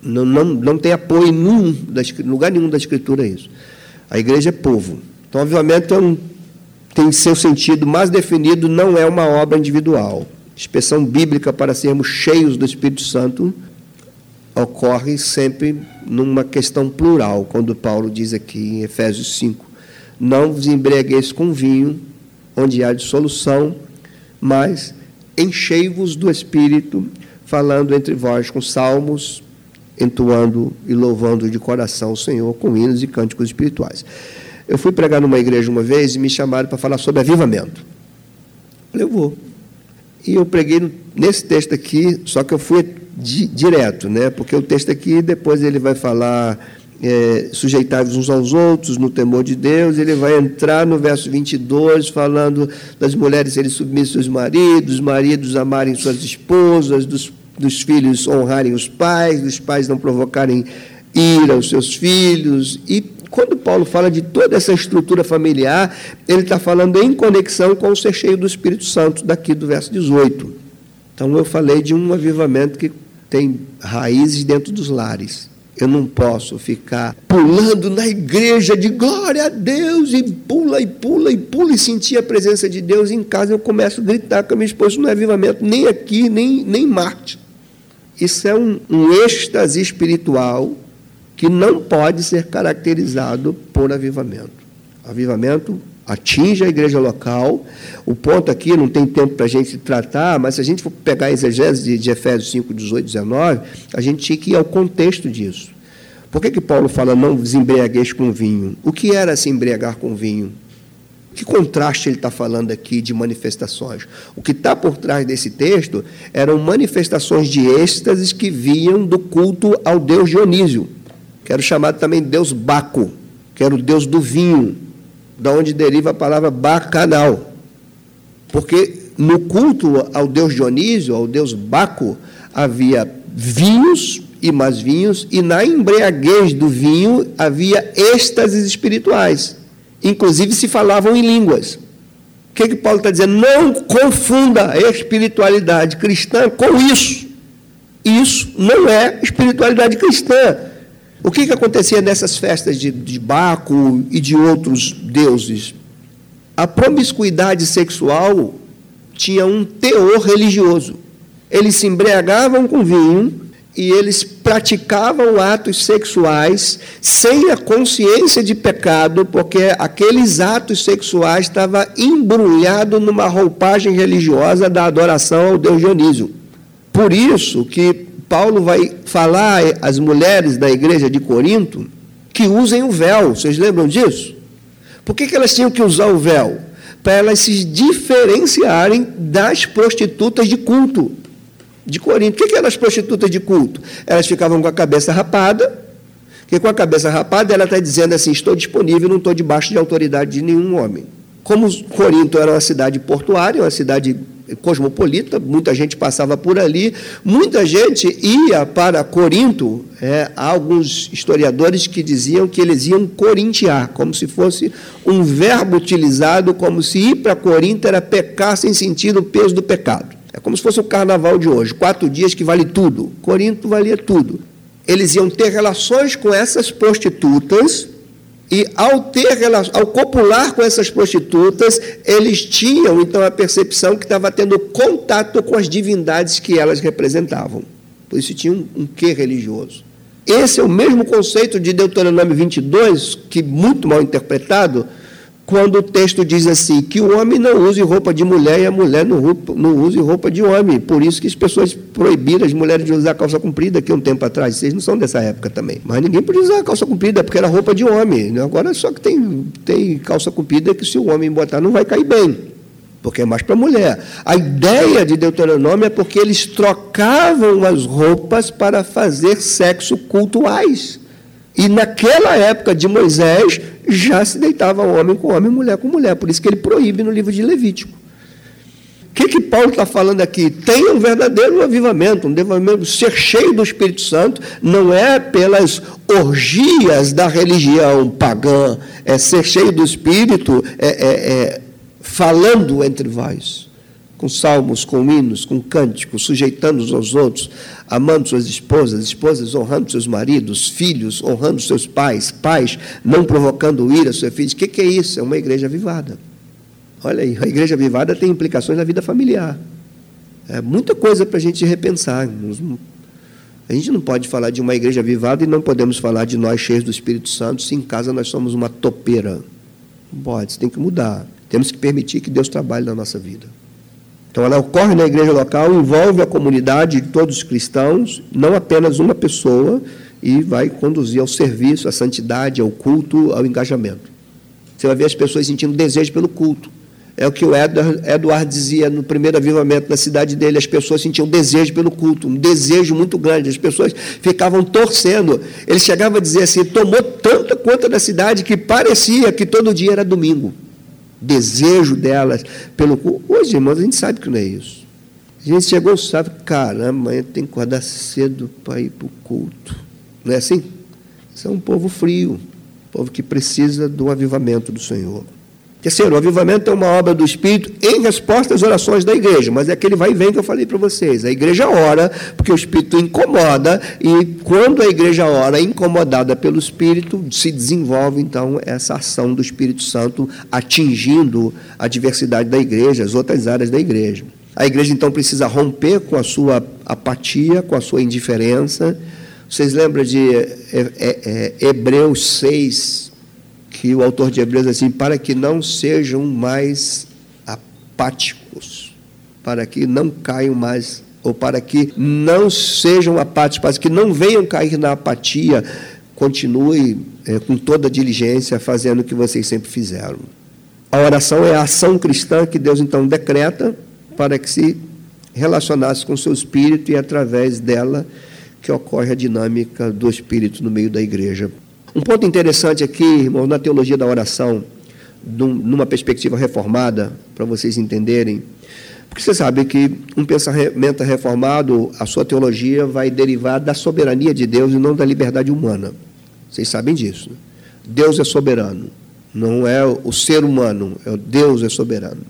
Não, não, não tem apoio nenhum, lugar nenhum da Escritura isso. A igreja é povo. Então, o avivamento é um, tem seu sentido mais definido, não é uma obra individual. Expressão bíblica para sermos cheios do Espírito Santo ocorre sempre numa questão plural, quando Paulo diz aqui em Efésios 5: Não vos embriagueis com vinho, onde há dissolução, mas enchei-vos do Espírito, falando entre vós com salmos, entoando e louvando de coração o Senhor com hinos e cânticos espirituais. Eu fui pregar numa igreja uma vez e me chamaram para falar sobre avivamento. Eu falei, eu vou. E eu preguei nesse texto aqui, só que eu fui di, direto, né? porque o texto aqui, depois ele vai falar é, uns aos outros no temor de Deus, ele vai entrar no verso 22, falando das mulheres serem submissas aos maridos, os maridos amarem suas esposas, dos, dos filhos honrarem os pais, dos pais não provocarem ira aos seus filhos. E quando Paulo fala de toda essa estrutura familiar, ele está falando em conexão com o ser cheio do Espírito Santo, daqui do verso 18. Então eu falei de um avivamento que tem raízes dentro dos lares. Eu não posso ficar pulando na igreja de glória a Deus e pula e pula e pula e sentir a presença de Deus. Em casa eu começo a gritar com a minha esposa: não é avivamento, nem aqui, nem, nem em Marte. Isso é um, um êxtase espiritual que não pode ser caracterizado por avivamento. Avivamento atinge a igreja local. O ponto aqui, não tem tempo para a gente tratar, mas se a gente for pegar a exegese de, de Efésios 5, 18, 19, a gente tinha que ir ao contexto disso. Por que, que Paulo fala não vos embriagueis com vinho? O que era se embriagar com vinho? Que contraste ele está falando aqui de manifestações? O que está por trás desse texto eram manifestações de êxtases que vinham do culto ao deus Dionísio, que era chamado também Deus Baco, que era o Deus do vinho, da onde deriva a palavra bacanal. Porque no culto ao Deus Dionísio, ao Deus Baco, havia vinhos e mais vinhos, e na embriaguez do vinho havia êxtases espirituais. Inclusive se falavam em línguas. O que, que Paulo está dizendo? Não confunda a espiritualidade cristã com isso. Isso não é espiritualidade cristã. O que, que acontecia nessas festas de, de Baco e de outros deuses? A promiscuidade sexual tinha um teor religioso. Eles se embriagavam com vinho e eles praticavam atos sexuais sem a consciência de pecado, porque aqueles atos sexuais estavam embrulhados numa roupagem religiosa da adoração ao Deus Dionísio. Por isso que Paulo vai falar às mulheres da igreja de Corinto que usem o véu. Vocês lembram disso? Por que, que elas tinham que usar o véu? Para elas se diferenciarem das prostitutas de culto de Corinto. O que, que eram as prostitutas de culto? Elas ficavam com a cabeça rapada, porque com a cabeça rapada ela está dizendo assim: estou disponível, não estou debaixo de autoridade de nenhum homem. Como Corinto era uma cidade portuária, uma cidade cosmopolita, muita gente passava por ali, muita gente ia para Corinto. É, há alguns historiadores que diziam que eles iam corintiar, como se fosse um verbo utilizado, como se ir para Corinto era pecar sem sentir o peso do pecado. É como se fosse o carnaval de hoje, quatro dias que vale tudo. Corinto valia tudo. Eles iam ter relações com essas prostitutas E ao ter ao copular com essas prostitutas, eles tinham então a percepção que estava tendo contato com as divindades que elas representavam. Por isso tinha um, um quê religioso. Esse é o mesmo conceito de Deuteronômio 22, que muito mal interpretado, quando o texto diz assim, que o homem não use roupa de mulher e a mulher não, use roupa de homem. Por isso que as pessoas proibiram as mulheres de usar calça comprida aqui um tempo atrás. Vocês não são dessa época também. Mas ninguém podia usar calça comprida, porque era roupa de homem. Agora só que tem, tem calça comprida que se o homem botar não vai cair bem. Porque é mais para a mulher. A ideia de Deuteronômio é porque eles trocavam as roupas para fazer sexo cultuais. E naquela época de Moisés, já se deitava homem com homem, mulher com mulher. Por isso que ele proíbe no livro de Levítico. O que, que Paulo está falando aqui? Tem um verdadeiro avivamento, um avivamento, ser cheio do Espírito Santo não é pelas orgias da religião pagã, é ser cheio do Espírito, é, é, é falando entre vós com salmos, com hinos, com cânticos, sujeitando uns aos outros, amando suas esposas, esposas honrando seus maridos, filhos honrando seus pais, pais não provocando ira seus filhos. O que é isso? É uma igreja avivada. Olha aí, a igreja avivada tem implicações na vida familiar. É muita coisa para a gente repensar. A gente não pode falar de uma igreja avivada e não podemos falar de nós cheios do Espírito Santo se em casa nós somos uma topeira. Não pode, isso tem que mudar. Temos que permitir que Deus trabalhe na nossa vida. Então, ela ocorre na igreja local, envolve a comunidade de todos os cristãos, não apenas uma pessoa, e vai conduzir ao serviço, à santidade, ao culto, ao engajamento. Você vai ver as pessoas sentindo desejo pelo culto. É o que o Edward dizia no primeiro avivamento da cidade dele: as pessoas sentiam desejo pelo culto, um desejo muito grande. As pessoas ficavam torcendo. Ele chegava a dizer assim: tomou tanta conta da cidade que parecia que todo dia era domingo desejo delas pelo. Hoje, irmãos, a gente sabe que não é isso. A gente chegou sabe, caramba, amanhã tem que acordar cedo para ir para o culto. Não é assim? Isso é um povo frio, um povo que precisa do avivamento do Senhor. Terceiro, o avivamento é uma obra do Espírito em resposta às orações da igreja, mas é aquele vai e vem que eu falei para vocês. A igreja ora porque o Espírito incomoda, e quando a igreja ora incomodada pelo Espírito, se desenvolve então essa ação do Espírito Santo atingindo a diversidade da igreja, as outras áreas da igreja. A igreja então precisa romper com a sua apatia, com a sua indiferença. Vocês lembram de é, é, é, Hebreus 6, que o autor de Hebreus diz assim, para que não sejam mais apáticos, para que não caiam mais, ou para que não sejam apáticos, para que não venham cair na apatia, continue é, com toda diligência fazendo o que vocês sempre fizeram. A oração é a ação cristã que Deus então decreta para que se relacionasse com o seu espírito e através dela que ocorre a dinâmica do espírito no meio da igreja. Um ponto interessante aqui, irmão, na teologia da oração, numa perspectiva reformada, para vocês entenderem, porque você sabe que um pensamento reformado, a sua teologia vai derivar da soberania de Deus e não da liberdade humana. Vocês sabem disso. Né? Deus é soberano, não é o ser humano, é o Deus é soberano.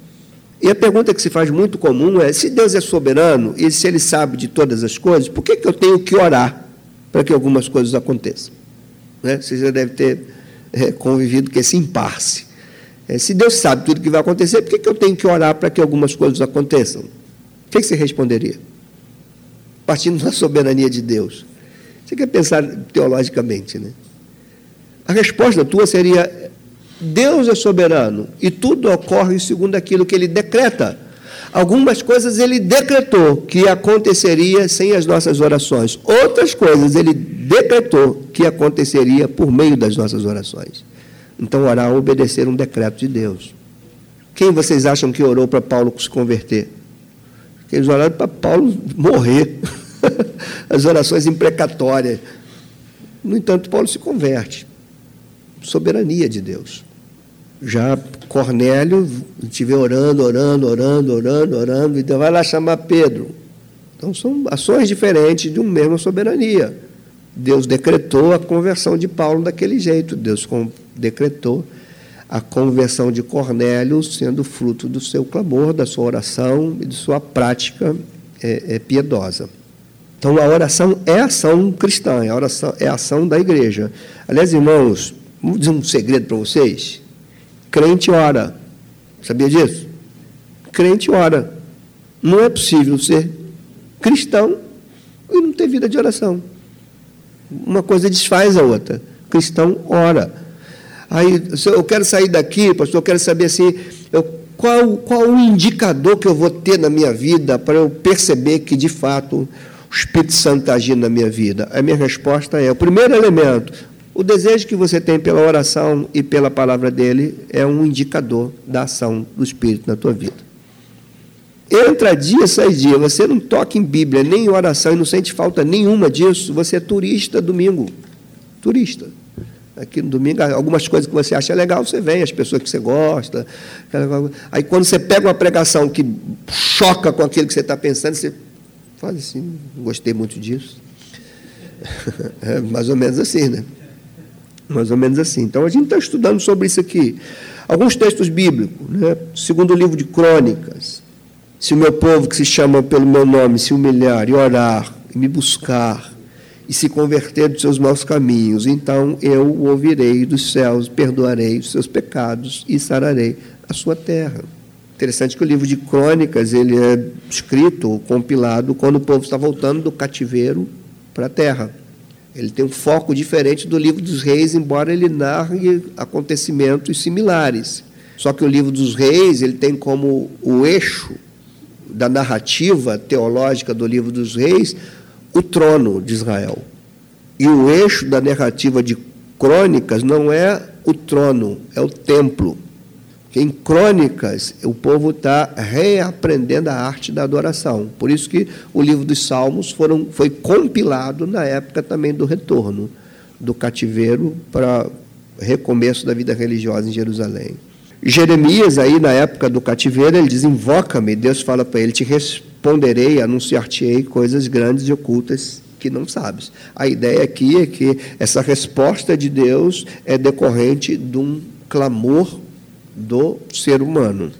E a pergunta que se faz muito comum é: se Deus é soberano e se Ele sabe de todas as coisas, por que, que eu tenho que orar para que algumas coisas aconteçam? Né? Você já deve ter é, convivido com esse impasse. É, se Deus sabe tudo o que vai acontecer, por que, que eu tenho que orar para que algumas coisas aconteçam? O que, que você responderia? Partindo da soberania de Deus. Você quer pensar teologicamente, né? A resposta tua seria: Deus é soberano e tudo ocorre segundo aquilo que ele decreta. Algumas coisas ele decretou que aconteceria sem as nossas orações. Outras coisas ele decretou que aconteceria por meio das nossas orações. Então, orar é obedecer um decreto de Deus. Quem vocês acham que orou para Paulo se converter? Eles oraram para Paulo morrer. As orações imprecatórias. No entanto, Paulo se converte. Soberania de Deus. Já Cornélio, estiver orando, orando, orando, orando, orando, e Deus vai lá chamar Pedro. Então são ações diferentes de uma mesma soberania. Deus decretou a conversão de Paulo daquele jeito, Deus decretou a conversão de Cornélio sendo fruto do seu clamor, da sua oração e de sua prática é, é, piedosa. Então a oração é ação cristã, a oração é a ação da igreja. Aliás, irmãos, Vamos dizer um segredo para vocês? Crente ora. Sabia disso? Crente ora. Não é possível ser cristão e não ter vida de oração. Uma coisa desfaz a outra. Cristão ora. Aí, eu quero sair daqui, pastor, eu quero saber assim, eu, qual, qual o indicador que eu vou ter na minha vida para eu perceber que, de fato, o Espírito Santo está agindo na minha vida? A minha resposta é: o primeiro elemento, o desejo que você tem pela oração e pela palavra dele é um indicador da ação do Espírito na tua vida. Entra dia, sai dia. Você não toca em Bíblia, nem em oração e não sente falta nenhuma disso. Você é turista domingo. Turista. Aqui no domingo, algumas coisas que você acha legal, você vem, as pessoas que você gosta. Aí quando você pega uma pregação que choca com aquilo que você está pensando, você fala assim, gostei muito disso. É mais ou menos assim, né? Mais ou menos assim. Então a gente está estudando sobre isso aqui. Alguns textos bíblicos, né? segundo o livro de Crônicas, se o meu povo que se chama pelo meu nome se humilhar e orar e me buscar e se converter dos seus maus caminhos, então eu o ouvirei dos céus, perdoarei os seus pecados e sararei a sua terra. Interessante que o livro de Crônicas ele é escrito compilado quando o povo está voltando do cativeiro para a terra. Ele tem um foco diferente do livro dos reis, embora ele narre acontecimentos similares. Só que o livro dos reis ele tem como o eixo da narrativa teológica do livro dos reis o trono de Israel. E o eixo da narrativa de crônicas não é o trono, é o templo. Em crônicas, o povo está reaprendendo a arte da adoração. Por isso que o livro dos Salmos foram, foi compilado na época também do retorno do cativeiro para recomeço da vida religiosa em Jerusalém. Jeremias, aí na época do cativeiro, ele diz: Invoca-me. Deus fala para ele: Te responderei, anunciar-te-ei coisas grandes e ocultas que não sabes. A ideia aqui é que essa resposta de Deus é decorrente de um clamor do ser humano.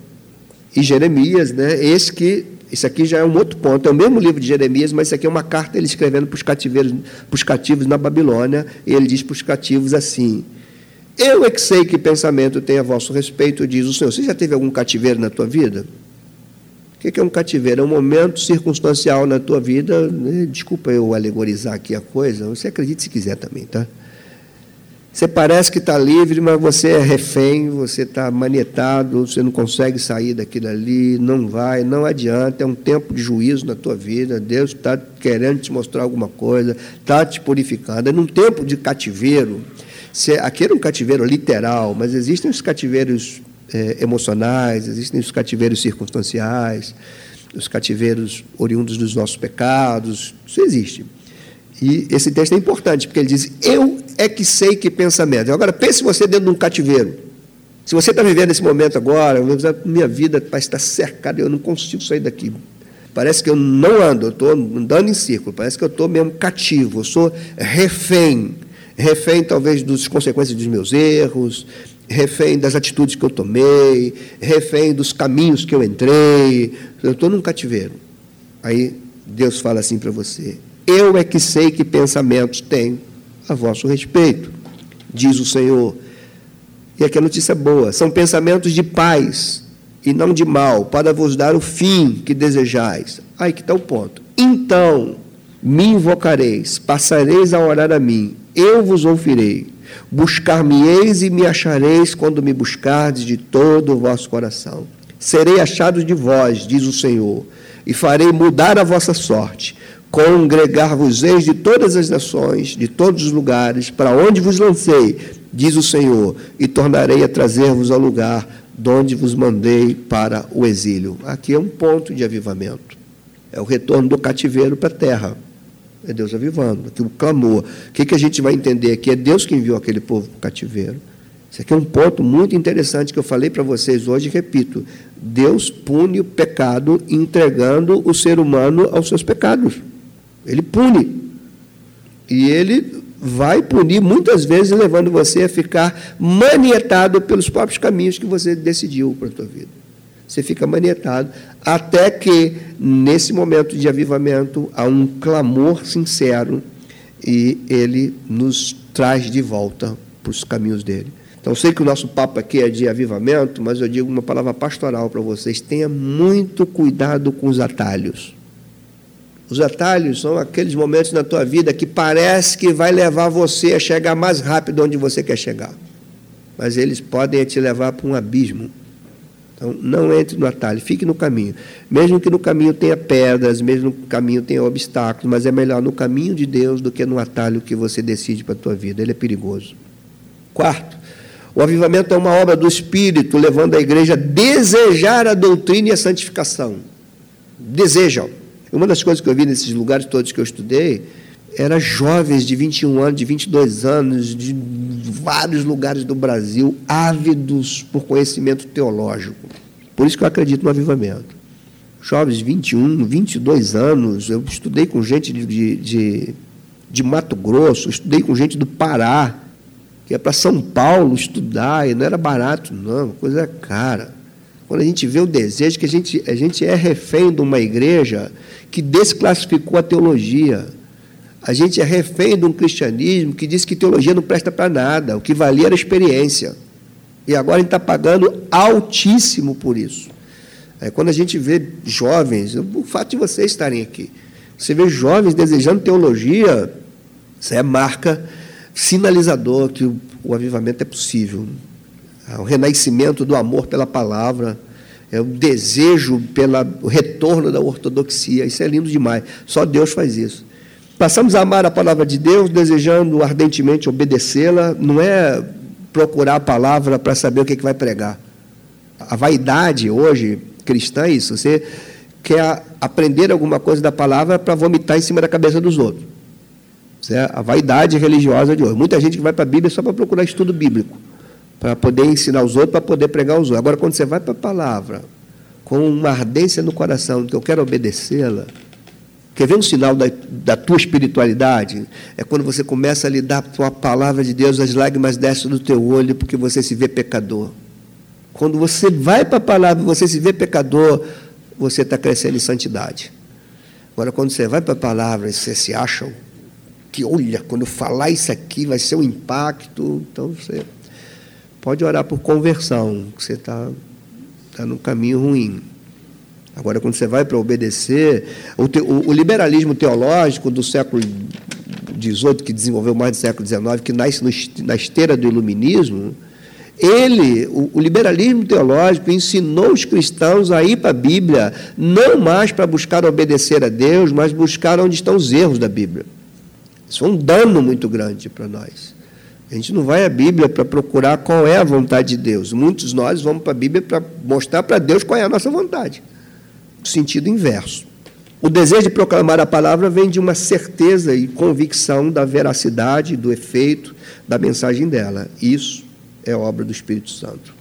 E Jeremias, né, esse que isso aqui já é um outro ponto. É o mesmo livro de Jeremias, mas isso aqui é uma carta ele escrevendo para os cativeiros, para os cativos na Babilônia. E ele diz para os cativos assim: eu é que sei que pensamento tem a vosso respeito, diz o Senhor. Você já teve algum cativeiro na tua vida? O que é um cativeiro? É um momento circunstancial na tua vida. Né? Desculpa eu alegorizar aqui a coisa, você acredite se quiser também, tá? Você parece que está livre, mas você é refém, você está manietado, você não consegue sair daquilo ali, não vai, não adianta, é um tempo de juízo na tua vida, Deus está querendo te mostrar alguma coisa, está te purificando. É num tempo de cativeiro, aqui era um cativeiro literal, mas existem os cativeiros é, emocionais, existem os cativeiros circunstanciais, os cativeiros oriundos dos nossos pecados, isso existe. E esse texto é importante, porque ele diz: Eu é que sei que pensamento. Agora, pense você dentro de um cativeiro. Se você está vivendo esse momento agora, minha vida parece estar cercada, eu não consigo sair daqui. Parece que eu não ando, eu estou andando em círculo, parece que eu estou mesmo cativo, eu sou refém refém talvez das consequências dos meus erros, refém das atitudes que eu tomei, refém dos caminhos que eu entrei. Eu estou num cativeiro. Aí Deus fala assim para você: Eu é que sei que pensamentos tenho a vosso respeito, diz o Senhor. E aqui a notícia boa: são pensamentos de paz e não de mal, para vos dar o fim que desejais. Aí que está o ponto. Então me invocareis, passareis a orar a mim, eu vos ouvirei. Buscar-me-eis e me achareis quando me buscardes de todo o vosso coração. Serei achado de vós, diz o Senhor, e farei mudar a vossa sorte. Congregar-vos-eis de todas as nações, de todos os lugares, para onde vos lancei, diz o Senhor, e tornarei a trazer-vos ao lugar de onde vos mandei para o exílio. Aqui é um ponto de avivamento. É o retorno do cativeiro para a terra. É Deus avivando, aqui o clamor. O que, que a gente vai entender aqui? É Deus que enviou aquele povo para o cativeiro. Isso aqui é um ponto muito interessante que eu falei para vocês hoje e repito. Deus pune o pecado entregando o ser humano aos seus pecados. Ele pune. E ele vai punir muitas vezes levando você a ficar manietado pelos próprios caminhos que você decidiu para a tua vida. Você fica manietado até que, nesse momento de avivamento, há um clamor sincero e ele nos traz de volta para os caminhos dele. Então, sei que o nosso papo aqui é de avivamento, mas eu digo uma palavra pastoral para vocês: tenha muito cuidado com os atalhos. Os atalhos são aqueles momentos na tua vida que parece que vai levar você a chegar mais rápido onde você quer chegar. Mas eles podem te levar para um abismo. Então, não entre no atalho, fique no caminho. Mesmo que no caminho tenha pedras, mesmo que no caminho tenha obstáculos, mas é melhor no caminho de Deus do que no atalho que você decide para a tua vida. Ele é perigoso. Quarto, o avivamento é uma obra do Espírito, levando a igreja a desejar a doutrina e a santificação. Desejam. Uma das coisas que eu vi nesses lugares todos que eu estudei era jovens de 21 anos, de 22 anos, de vários lugares do Brasil, ávidos por conhecimento teológico. Por isso que eu acredito no avivamento. Jovens de 21, 22 anos, eu estudei com gente de, de, de, Mato Grosso, estudei com gente do Pará, que ia para São Paulo estudar, e não era barato, não, coisa é cara. Quando a gente vê o desejo que a gente, a gente é refém de uma igreja que desclassificou a teologia. A gente é refém de um cristianismo que diz que teologia não presta para nada, o que valia era experiência. E agora a gente está pagando altíssimo por isso. É, quando a gente vê jovens, o fato de vocês estarem aqui, você vê jovens desejando teologia, isso é marca sinalizador que o, o avivamento é possível. É o renascimento do amor pela palavra, é o desejo pelo retorno da ortodoxia. Isso é lindo demais. Só Deus faz isso. Passamos a amar a palavra de Deus, desejando ardentemente obedecê-la. Não é procurar a palavra para saber o que, é que vai pregar. A vaidade hoje cristã é isso. Você quer aprender alguma coisa da palavra para vomitar em cima da cabeça dos outros. É a vaidade religiosa de hoje. Muita gente que vai para a Bíblia só para procurar estudo bíblico, para poder ensinar os outros, para poder pregar os outros. Agora, quando você vai para a palavra, com uma ardência no coração, que eu quero obedecê-la, quer ver um sinal da, da, tua espiritualidade? É quando você começa a lidar com a palavra de Deus, as lágrimas descem do teu olho, porque você se vê pecador. Quando você vai para a palavra você se vê pecador, você está crescendo em santidade. Agora, quando você vai para a palavra e você se acha que, olha, quando falar isso aqui vai ser um impacto. Então você pode orar por conversão, que você está tá caminho ruim. Agora, quando você vai para obedecer, o, te, o, o, liberalismo teológico do século XVIII, que desenvolveu mais do século XIX, que nasce no, na esteira do iluminismo, ele, o, o, liberalismo teológico, ensinou os cristãos a ir para a Bíblia, não mais para buscar obedecer a Deus, mas buscar onde estão os erros da Bíblia. Isso é um dano muito grande para nós. A gente não vai à Bíblia para procurar qual é a vontade de Deus. Muitos de nós vamos para a Bíblia para mostrar para Deus qual é a nossa vontade. Sentido inverso. O desejo de proclamar a palavra vem de uma certeza e convicção da veracidade, do efeito da mensagem dela. Isso é obra do Espírito Santo.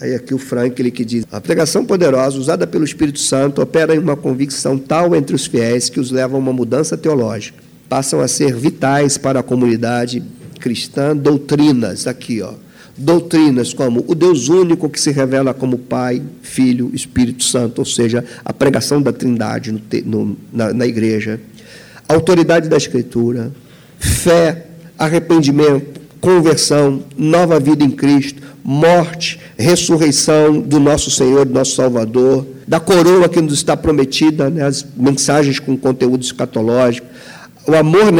Aí aqui o Frank ele que diz: a pregação poderosa usada pelo Espírito Santo opera em uma convicção tal entre os fiéis que os leva a uma mudança teológica passam a ser vitais para a comunidade cristã, doutrinas, aqui, ó. Doutrinas como o Deus único que se revela como Pai, Filho, Espírito Santo, ou seja, a pregação da Trindade no, no, na, na igreja, autoridade da Escritura, fé, arrependimento, conversão, nova vida em Cristo, morte, ressurreição do nosso Senhor, do nosso Salvador, da coroa que nos está prometida, né, as mensagens com conteúdo escatológico, o amor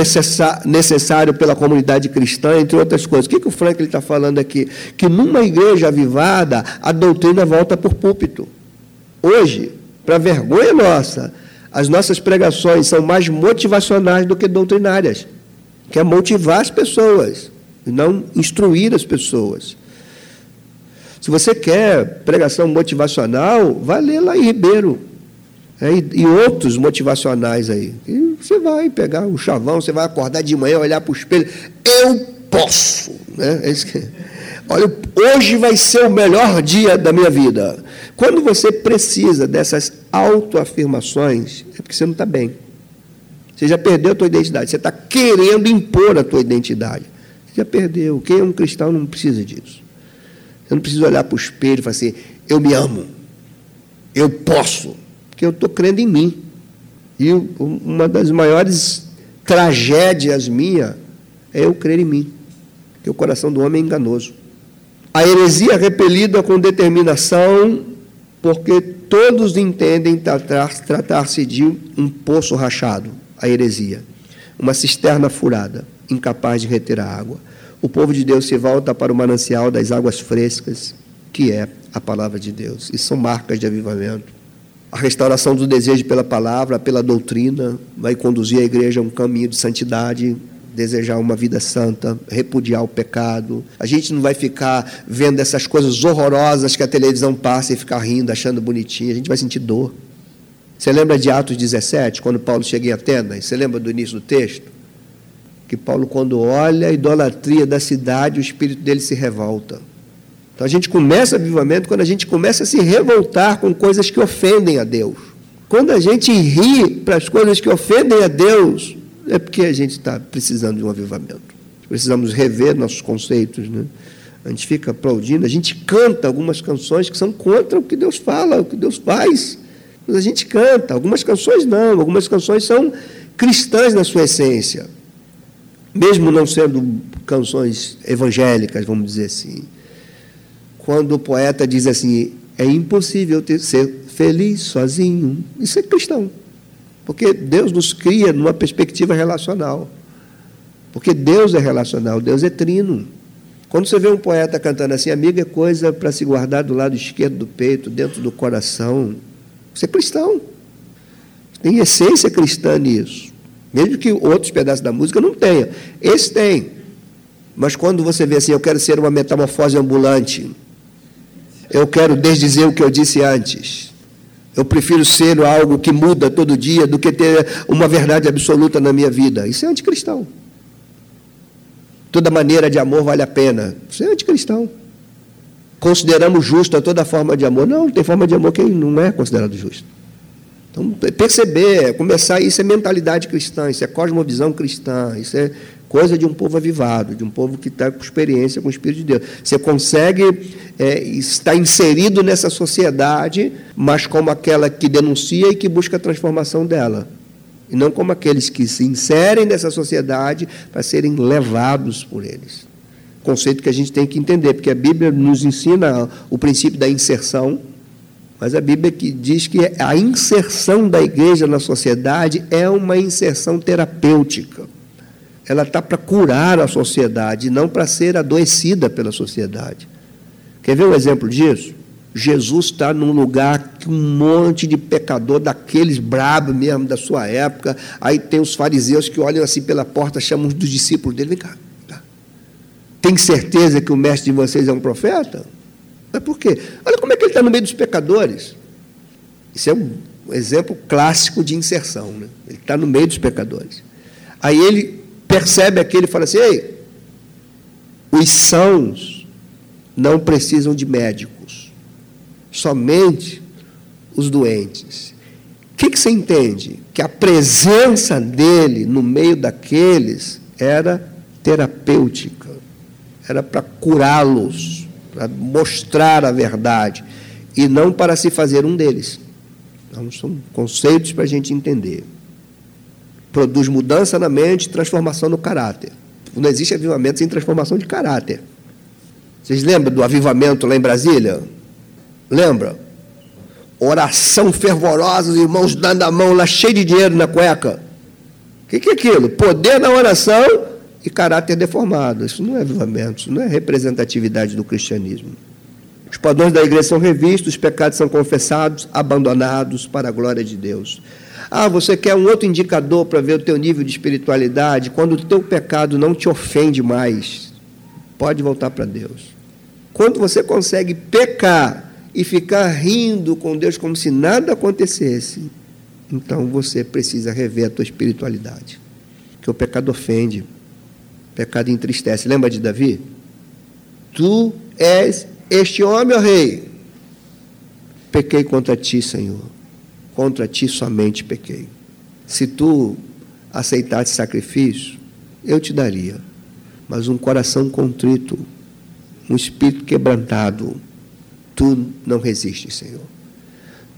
necessário pela comunidade cristã, entre outras coisas. O que, que o Franklin está falando aqui? Que numa igreja avivada, a doutrina volta por púlpito. Hoje, para vergonha nossa, as nossas pregações são mais motivacionais do que doutrinárias. Quer é motivar as pessoas, e não instruir as pessoas. Se você quer pregação motivacional, vai ler lá em Ribeiro é, e, e, outros motivacionais aí. E você vai pegar um chavão, você vai acordar de manhã, olhar para o espelho, eu posso. Né? É que, olha, hoje vai ser o melhor dia da minha vida. Quando você precisa dessas autoafirmações, é porque você não está bem. Você já perdeu a tua identidade. Você está querendo impor a tua identidade. Você já perdeu. Quem é um cristão não precisa disso. Você não precisa olhar para o espelho e falar assim, eu me amo. Eu posso porque eu estou crendo em mim. E uma das maiores tragédias minha é eu crer em mim. que o coração do homem é enganoso. A heresia repelida com determinação, porque todos entendem tratar-se de um poço rachado, a heresia, uma cisterna furada, incapaz de reter a água. O povo de Deus se volta para o manancial das águas frescas, que é a palavra de Deus. E são marcas de avivamento. A restauração do desejo pela palavra, pela doutrina, vai conduzir a igreja a um caminho de santidade, desejar uma vida santa, repudiar o pecado. A gente não vai ficar vendo essas coisas horrorosas que a televisão passa e ficar rindo, achando bonitinho. A gente vai sentir dor. Você lembra de Atos 17, quando Paulo chega em Atenas? Você lembra do início do texto? Que Paulo, quando olha a idolatria da cidade, o espírito dele se revolta. Então a gente começa vivamente quando a gente começa a se revoltar com coisas que ofendem a Deus. Quando a gente ri para as coisas que ofendem a Deus, é porque a gente está precisando de um avivamento. Precisamos rever nossos conceitos. Né? A gente fica aplaudindo, a gente canta algumas canções que são contra o que Deus fala, o que Deus faz. Mas a gente canta, algumas canções não, algumas canções são cristãs na sua essência. Mesmo não sendo canções evangélicas, vamos dizer assim. Quando o poeta diz assim, é impossível ter, ser feliz sozinho, isso é cristão. Porque Deus nos cria numa perspectiva relacional. Porque Deus é relacional, Deus é trino. Quando você vê um poeta cantando assim, amigo é coisa para se guardar do lado esquerdo do peito, dentro do coração, você é cristão. Tem essência cristã nisso. Mesmo que outros pedaços da música não tenham. Esse tem. Mas quando você vê assim, eu quero ser uma metamorfose ambulante, eu quero desdizer o que eu disse antes. Eu prefiro ser algo que muda todo dia do que ter uma verdade absoluta na minha vida. Isso é anticristão. Toda maneira de amor vale a pena. Isso é anticristão. Consideramos justa toda forma de amor. Não, tem forma de amor que não é considerado justo. Então, perceber, começar, isso é mentalidade cristã, isso é cosmovisão cristã, isso é coisa de um povo avivado, de um povo que está com experiência com o Espírito de Deus. Você consegue é, estar inserido nessa sociedade, mas como aquela que denuncia e que busca a transformação dela. E não como aqueles que se inserem nessa sociedade para serem levados por eles. Conceito que a gente tem que entender, porque a Bíblia nos ensina o princípio da inserção, mas a Bíblia que diz que a inserção da igreja na sociedade é uma inserção terapêutica ela está para curar a sociedade, não para ser adoecida pela sociedade. Quer ver um exemplo disso? Jesus está num lugar que um monte de pecador daqueles brabos mesmo da sua época. Aí tem os fariseus que olham assim pela porta, chamam dos discípulos dele, vem cá. cá. Tem certeza que o mestre de vocês é um profeta? Mas por quê? Olha como é que ele está no meio dos pecadores. Isso é um exemplo clássico de inserção. Né? Ele está no meio dos pecadores. Aí ele percebe aquele e fala assim: ei, os sãos não precisam de médicos, somente os doentes. O que, que você entende? Que a presença dele no meio daqueles era terapêutica, era para curá-los, para mostrar a verdade, e não para se fazer um deles. Então, são conceitos para a gente entender produz mudança na mente, transformação no caráter. Não existe avivamento sem transformação de caráter. Vocês lembram do avivamento lá em Brasília? Lembra? Oração fervorosa, os irmãos dando a mão lá, cheio de dinheiro na cueca. O que, que é aquilo? Poder na oração e caráter deformado. Isso não é avivamento, isso não é representatividade do cristianismo. Os padrões da igreja são revistos, os pecados são confessados, abandonados para a glória de Deus. Ah, você quer um outro indicador para ver o teu nível de espiritualidade? Quando o teu pecado não te ofende mais, pode voltar para Deus. Quando você consegue pecar e ficar rindo com Deus como se nada acontecesse, então você precisa rever a tua espiritualidade. Que o pecado ofende, o pecado entristece. Lembra de Davi? Tu és este homem, ó rei. Pequei contra ti, Senhor contra ti somente pequei. Se tu aceitasse sacrifício, eu te daria. Mas um coração contrito, um espírito quebrantado, tu não resistes, Senhor.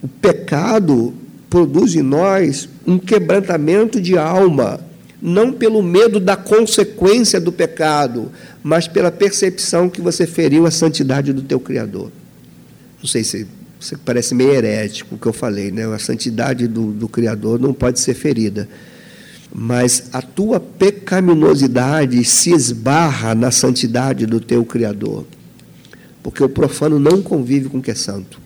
O pecado produz em nós um quebrantamento de alma, não pelo medo da consequência do pecado, mas pela percepção que você feriu a santidade do teu Criador. Não sei se você parece meio herético o que eu falei, né? A santidade do, do Criador não pode ser ferida. Mas a tua pecaminosidade se esbarra na santidade do teu Criador. Porque o profano não convive com o que é santo.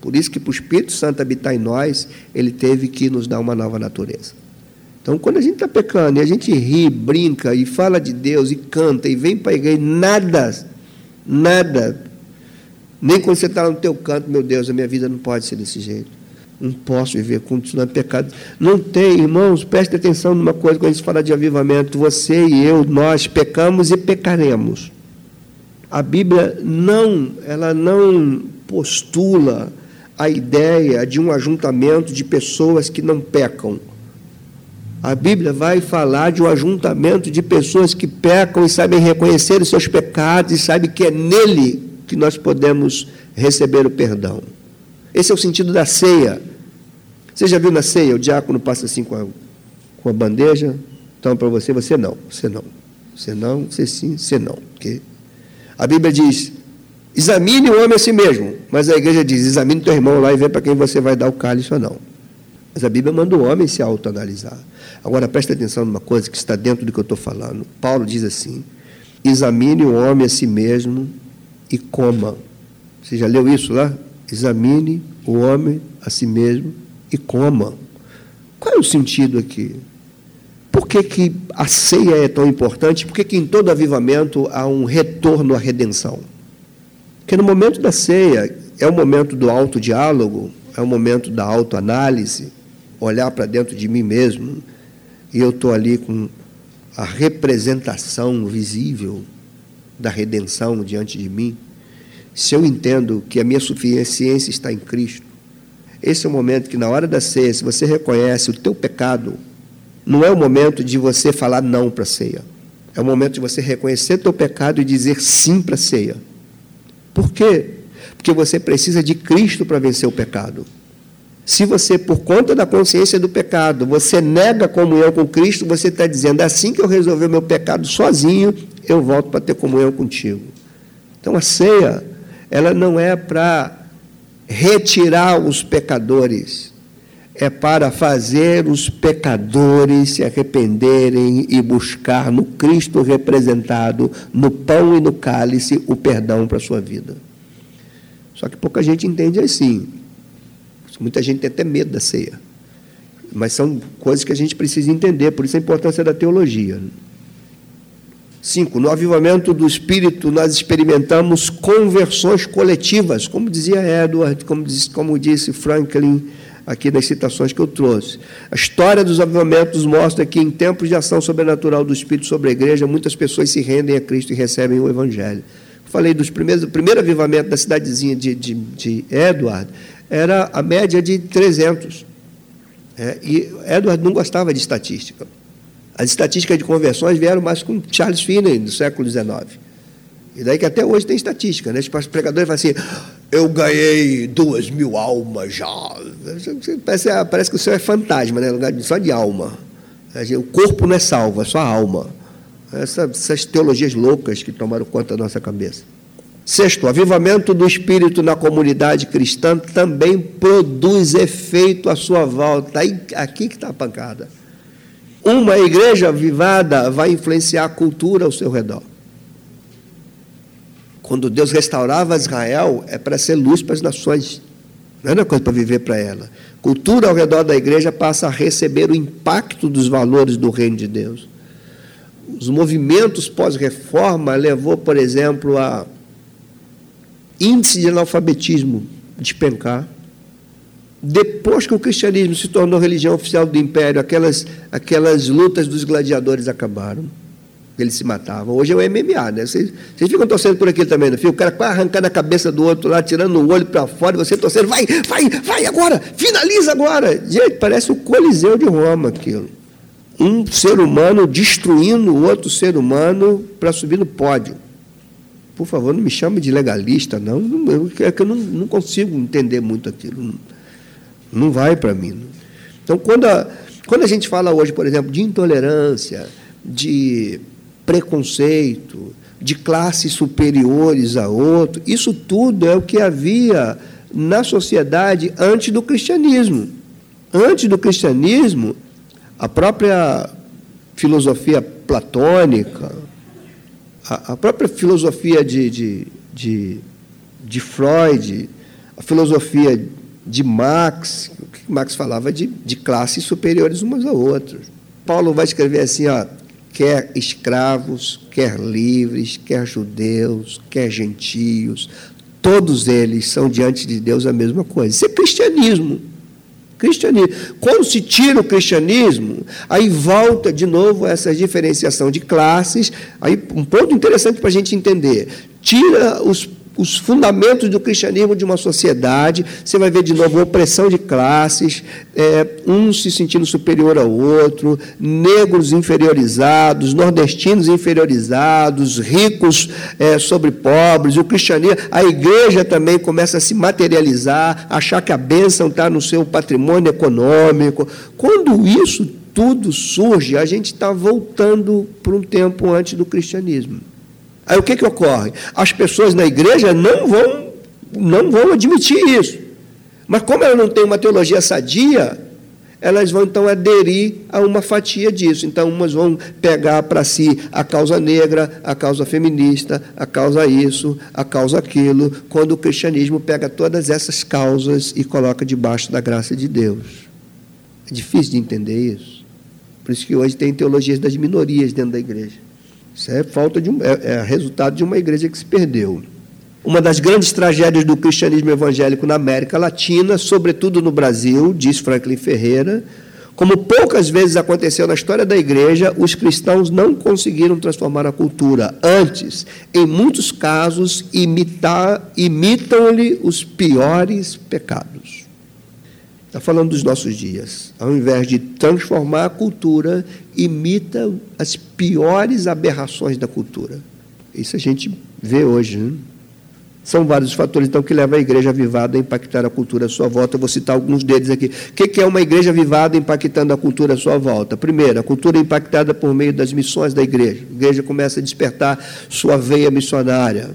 Por isso que para o Espírito Santo habitar em nós, ele teve que nos dar uma nova natureza. Então, quando a gente está pecando e a gente ri, brinca e fala de Deus e canta e vem para a igreja, nada, nada, nem quando você está no teu canto, meu Deus, a minha vida não pode ser desse jeito. Não posso viver continuando pecado. Não tem, irmãos, preste atenção numa coisa quando a gente fala de avivamento. Você e eu, nós pecamos e pecaremos. A Bíblia não, ela não postula a ideia de um ajuntamento de pessoas que não pecam a Bíblia vai falar de um ajuntamento de pessoas que pecam e sabem reconhecer os seus pecados e sabem que é nele que nós podemos receber o perdão. Esse é o sentido da ceia. Você já viu na ceia? O diácono passa assim com a, com a bandeja. Então, para você, você não. Você não. Você não, você sim, você não. Okay? A Bíblia diz: examine o homem a si mesmo. Mas a igreja diz: examine teu irmão lá e vê para quem você vai dar o cálice ou não. Mas a Bíblia manda o homem se autoanalisar. Agora preste atenção numa coisa que está dentro do que eu estou falando. Paulo diz assim: examine o homem a si mesmo e coma. Você já leu isso lá? Examine o homem a si mesmo e coma. Qual é o sentido aqui? Por que, que a ceia é tão importante? Por que, que em todo avivamento há um retorno à redenção? Porque no momento da ceia é o momento do autodiálogo, é o momento da autoanálise, olhar para dentro de mim mesmo, e eu estou ali com a representação visível da redenção diante de mim, se eu entendo que a minha suficiência está em Cristo, esse é o momento que, na hora da ceia, se você reconhece o teu pecado, não é o momento de você falar não para a ceia. É o momento de você reconhecer teu pecado e dizer sim para a ceia. Por quê? Porque você precisa de Cristo para vencer o pecado. Se você, por conta da consciência do pecado, você nega a comunhão com Cristo, você está dizendo, assim que eu resolver o meu pecado sozinho, eu volto para ter comunhão contigo. Então a ceia, ela não é para retirar os pecadores, é para fazer os pecadores se arrependerem e buscar no Cristo representado, no pão e no cálice, o perdão para a sua vida. Só que pouca gente entende assim. Muita gente tem até medo da ceia. Mas são coisas que a gente precisa entender, por isso a importância da teologia. Cinco, no avivamento do Espírito, nós experimentamos conversões coletivas, como dizia Edward, como disse, como disse Franklin, aqui nas citações que eu trouxe. A história dos avivamentos mostra que, em tempos de ação sobrenatural do Espírito sobre a igreja, muitas pessoas se rendem a Cristo e recebem o Evangelho. Falei dos primeiros, do primeiro avivamento da cidadezinha de, de, de Edward, era a média de 300. É, e Edward não gostava de estatística. As estatísticas de conversões vieram mais com Charles Finney, do século XIX. E daí que até hoje tem estatística, né? Os pregadores falam assim, eu ganhei duas mil almas já. Parece, parece que o céu é fantasma, né? Só de alma. O corpo não é salvo, é só a alma. Essas, essas teologias loucas que tomaram conta da nossa cabeça. Sexto, o avivamento do espírito na comunidade cristã também produz efeito à sua volta. Aí, aqui que está a pancada. Uma igreja avivada vai influenciar a cultura ao seu redor. Quando Deus restaurava Israel, é para ser luz para as nações, não era coisa para viver para ela. Cultura ao redor da igreja passa a receber o impacto dos valores do reino de Deus. Os movimentos pós-reforma levou, por exemplo, a índice de analfabetismo despencar. Depois que o cristianismo se tornou religião oficial do império, aquelas, aquelas lutas dos gladiadores acabaram. Eles se matavam. Hoje é o MMA, né? Vocês, vocês ficam torcendo por aquilo também, não fica? O cara quase arrancando a cabeça do outro lá, tirando o olho para fora, e você torcendo, vai, vai, vai agora, finaliza agora. Gente, parece o Coliseu de Roma aquilo. Um ser humano destruindo o outro ser humano para subir no pódio. Por favor, não me chame de legalista, não. É que eu não, não consigo entender muito aquilo. Não, vai para mim. Então, quando a, Quando a gente fala hoje, por exemplo, de intolerância, de preconceito, de classes superiores a outro, isso tudo é o que havia na sociedade antes do cristianismo. Antes do cristianismo, a própria filosofia platônica, a, própria filosofia de, de, de, de Freud, a filosofia de Marx, o que Marx falava de, de classes superiores umas a outras. Paulo vai escrever assim, ó, quer escravos, quer livres, quer judeus, quer gentios, todos eles são diante de Deus a mesma coisa. Isso é cristianismo. Cristianismo. Quando se tira o cristianismo, aí volta de novo essa diferenciação de classes. Aí um ponto interessante para a gente entender: tira os os fundamentos do cristianismo de uma sociedade, você vai ver de novo opressão de classes, é, um se sentindo superior ao outro, negros inferiorizados, nordestinos inferiorizados, ricos é, sobre pobres, o cristianismo, a igreja também começa a se materializar, achar que a bênção está no seu patrimônio econômico. Quando isso tudo surge, a gente está voltando para um tempo antes do cristianismo. Aí o que, que ocorre? As pessoas na igreja não vão, não vão admitir isso. Mas como elas não têm uma teologia sadia, elas vão então aderir a uma fatia disso. Então, umas vão pegar para si a causa negra, a causa feminista, a causa isso, a causa aquilo, quando o cristianismo pega todas essas causas e coloca debaixo da graça de Deus. É difícil de entender isso. Por isso que hoje tem teologias das minorias dentro da igreja. Isso é falta de um, é, é resultado de uma igreja que se perdeu. Uma das grandes tragédias do cristianismo evangélico na América Latina, sobretudo no Brasil, diz Franklin Ferreira, como poucas vezes aconteceu na história da igreja, os cristãos não conseguiram transformar a cultura. Antes, em muitos casos, imitam-lhe os piores pecados. Está falando dos nossos dias. Ao invés de transformar a cultura, imita as piores aberrações da cultura. Isso a gente vê hoje. Né? São vários fatores, então, que levam a igreja avivada a impactar a cultura à sua volta. Eu vou citar alguns deles aqui. O que é uma igreja avivada impactando a cultura à sua volta? Primeiro, a cultura é impactada por meio das missões da igreja. A igreja começa a despertar sua veia missionária.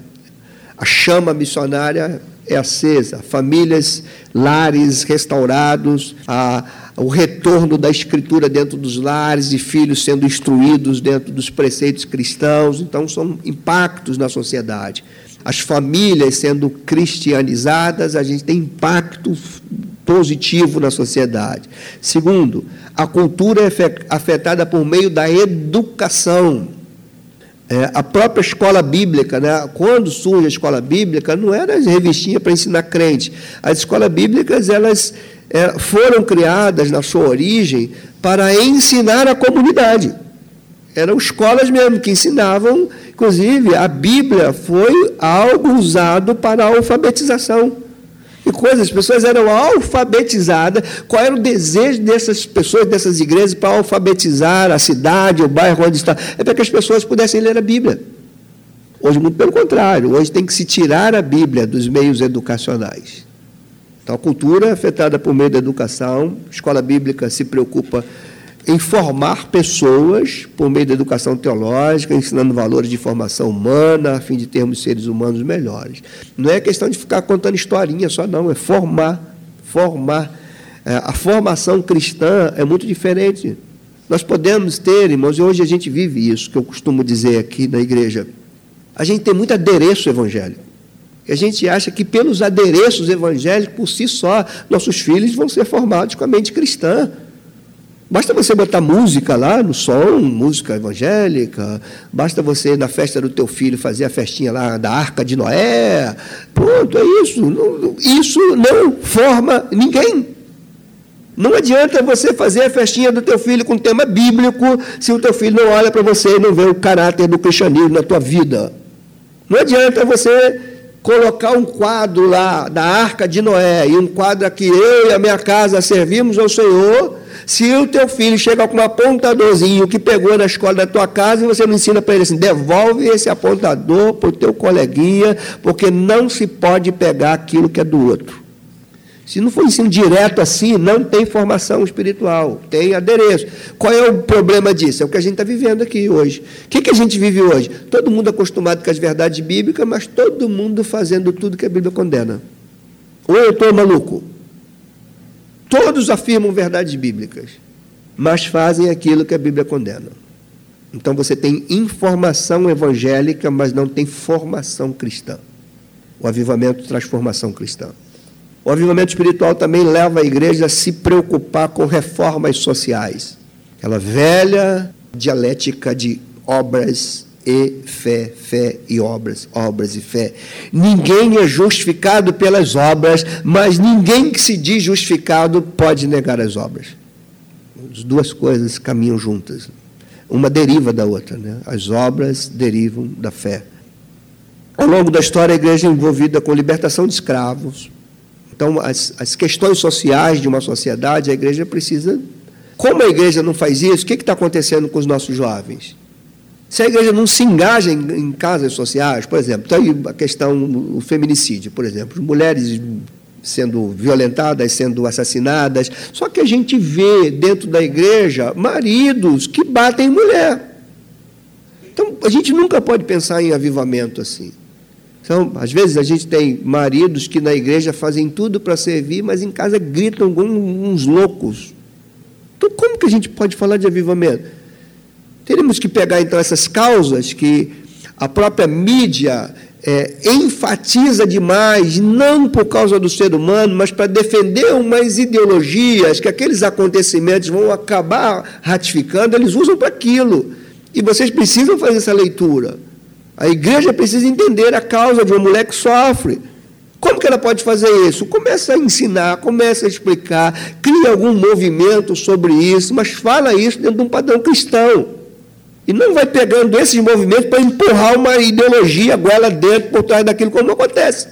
A chama missionária é acesa, famílias, lares restaurados, a, o retorno da escritura dentro dos lares e filhos sendo instruídos dentro dos preceitos cristãos. Então, são impactos na sociedade. As famílias sendo cristianizadas, a gente tem impacto positivo na sociedade. Segundo, a cultura é afetada por meio da educação. É, a própria escola bíblica, né? quando surge a escola bíblica, não era as revistinhas para ensinar crente. As escolas bíblicas elas é, foram criadas na sua origem para ensinar a comunidade. Eram escolas mesmo que ensinavam, inclusive, a Bíblia foi algo usado para a alfabetização e coisas. As pessoas eram alfabetizadas. Qual era o desejo dessas pessoas, dessas igrejas, para alfabetizar a cidade, o bairro onde está? É para que as pessoas pudessem ler a Bíblia. Hoje, muito pelo contrário, hoje tem que se tirar a Bíblia dos meios educacionais. Então, a cultura é afetada por meio da educação, a escola bíblica se preocupa em formar pessoas por meio da educação teológica, ensinando valores de formação humana, a fim de termos seres humanos melhores. Não é questão de ficar contando historinha só, não, é formar. Formar. É, a formação cristã é muito diferente. Nós podemos ter, irmãos, e hoje a gente vive isso, que eu costumo dizer aqui na igreja. A gente tem muito adereço evangélico. A gente acha que pelos adereços evangélicos, por si só, nossos filhos vão ser formados com a mente cristã. Basta você botar música lá no som, música evangélica. Basta você, na festa do teu filho, fazer a festinha lá da Arca de Noé. Pronto, é isso. Isso não forma ninguém. Não adianta você fazer a festinha do teu filho com tema bíblico se o teu filho não olha para você e não vê o caráter do cristianismo na tua vida. Não adianta você colocar um quadro lá da Arca de Noé e um quadro aqui, eu e a minha casa servimos ao Senhor se o teu filho chega com um apontadorzinho que pegou na escola da tua casa e você não ensina para ele assim, devolve esse apontador para o teu coleguinha, porque não se pode pegar aquilo que é do outro. Se não for ensino direto assim, não tem formação espiritual, tem adereço. Qual é o problema disso? É o que a gente está vivendo aqui hoje. O que, que a gente vive hoje? Todo mundo acostumado com as verdades bíblicas, mas todo mundo fazendo tudo que a Bíblia condena. Ou eu estou maluco? Todos afirmam verdades bíblicas, mas fazem aquilo que a Bíblia condena. Então você tem informação evangélica, mas não tem formação cristã. O avivamento traz formação cristã. O avivamento espiritual também leva a igreja a se preocupar com reformas sociais. Aquela velha dialética de obras e fé, fé e obras, obras e fé. Ninguém é justificado pelas obras, mas ninguém que se diz justificado pode negar as obras. As duas coisas caminham juntas. Uma deriva da outra. Né? As obras derivam da fé. Ao longo da história, a igreja é envolvida com libertação de escravos, então, as, as questões sociais de uma sociedade, a igreja precisa. Como a igreja não faz isso, o que está acontecendo com os nossos jovens? Se a igreja não se engaja em, em casas sociais, por exemplo, tem a questão, o feminicídio, por exemplo, mulheres sendo violentadas, sendo assassinadas. Só que a gente vê dentro da igreja maridos que batem mulher. Então, a gente nunca pode pensar em avivamento assim. Então, às vezes a gente tem maridos que na igreja fazem tudo para servir, mas em casa gritam uns loucos. Então, como que a gente pode falar de avivamento? Teríamos que pegar então essas causas que a própria mídia é, enfatiza demais, não por causa do ser humano, mas para defender umas ideologias que aqueles acontecimentos vão acabar ratificando, eles usam para aquilo. E vocês precisam fazer essa leitura. A igreja precisa entender a causa de uma mulher que sofre. Como que ela pode fazer isso? Começa a ensinar, começa a explicar, cria algum movimento sobre isso, mas fala isso dentro de um padrão cristão. E não vai pegando esses movimentos para empurrar uma ideologia goela dentro por trás daquilo como acontece.